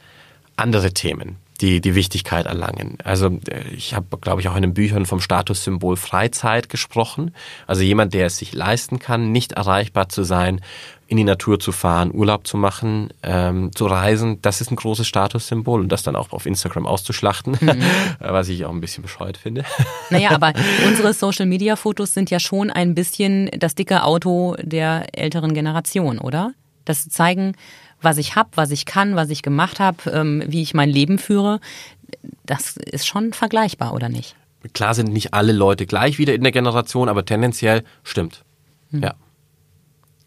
Speaker 1: andere Themen, die die Wichtigkeit erlangen. Also äh, ich habe, glaube ich, auch in den Büchern vom Statussymbol Freizeit gesprochen. Also jemand, der es sich leisten kann, nicht erreichbar zu sein, in die Natur zu fahren, Urlaub zu machen, ähm, zu reisen, das ist ein großes Statussymbol und das dann auch auf Instagram auszuschlachten, mhm. was ich auch ein bisschen bescheuert finde.
Speaker 2: Naja, aber unsere Social-Media-Fotos sind ja schon ein bisschen das dicke Auto der älteren Generation, oder? Das zeigen, was ich habe, was ich kann, was ich gemacht habe, ähm, wie ich mein Leben führe, das ist schon vergleichbar, oder nicht?
Speaker 1: Klar sind nicht alle Leute gleich wieder in der Generation, aber tendenziell stimmt. Hm. Ja.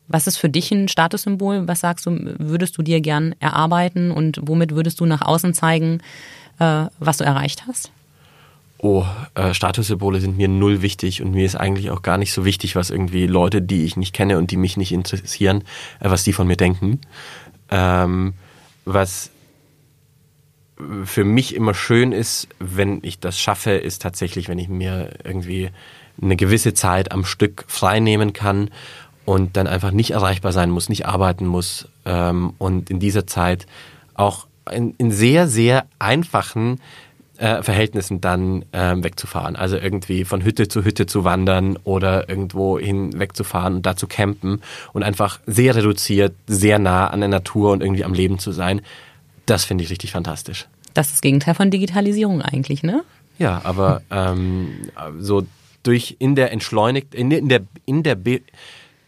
Speaker 2: Was ist für dich ein Statussymbol? Was sagst du, würdest du dir gern erarbeiten und womit würdest du nach außen zeigen, äh, was du erreicht hast?
Speaker 1: Oh, äh, Statussymbole sind mir null wichtig und mir ist eigentlich auch gar nicht so wichtig, was irgendwie Leute, die ich nicht kenne und die mich nicht interessieren, äh, was die von mir denken. Ähm, was für mich immer schön ist, wenn ich das schaffe, ist tatsächlich, wenn ich mir irgendwie eine gewisse Zeit am Stück frei nehmen kann und dann einfach nicht erreichbar sein muss, nicht arbeiten muss ähm, und in dieser Zeit auch in, in sehr, sehr einfachen äh, Verhältnissen dann ähm, wegzufahren. Also irgendwie von Hütte zu Hütte zu wandern oder irgendwo hin wegzufahren und da zu campen und einfach sehr reduziert, sehr nah an der Natur und irgendwie am Leben zu sein. Das finde ich richtig fantastisch.
Speaker 2: Das ist das Gegenteil von Digitalisierung eigentlich, ne?
Speaker 1: Ja, aber ähm, so durch in der entschleunigt, in der, in der, in der Be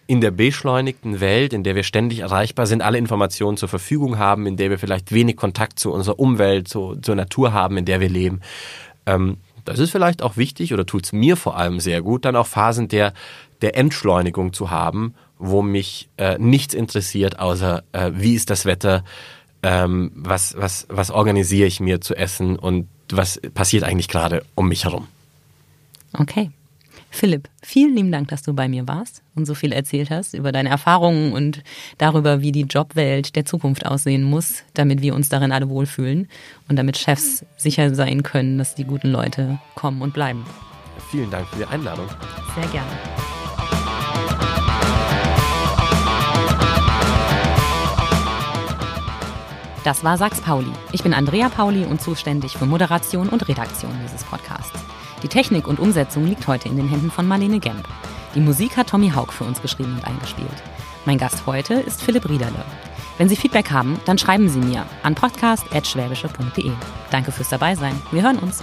Speaker 1: in der beschleunigten Welt, in der wir ständig erreichbar sind, alle Informationen zur Verfügung haben, in der wir vielleicht wenig Kontakt zu unserer Umwelt, zu, zur Natur haben, in der wir leben. Ähm, das ist vielleicht auch wichtig oder tut es mir vor allem sehr gut, dann auch Phasen der, der Entschleunigung zu haben, wo mich äh, nichts interessiert, außer äh, wie ist das Wetter, ähm, was, was, was organisiere ich mir zu essen und was passiert eigentlich gerade um mich herum.
Speaker 2: Okay. Philipp, vielen lieben Dank, dass du bei mir warst und so viel erzählt hast über deine Erfahrungen und darüber, wie die Jobwelt der Zukunft aussehen muss, damit wir uns darin alle wohlfühlen und damit Chefs sicher sein können, dass die guten Leute kommen und bleiben.
Speaker 1: Vielen Dank für die Einladung.
Speaker 2: Sehr gerne. Das war Sachs Pauli. Ich bin Andrea Pauli und zuständig für Moderation und Redaktion dieses Podcasts. Die Technik und Umsetzung liegt heute in den Händen von Marlene Gemp. Die Musik hat Tommy Haug für uns geschrieben und eingespielt. Mein Gast heute ist Philipp Riederle. Wenn Sie Feedback haben, dann schreiben Sie mir an podcast.schwäbische.de. Danke fürs Dabeisein. Wir hören uns.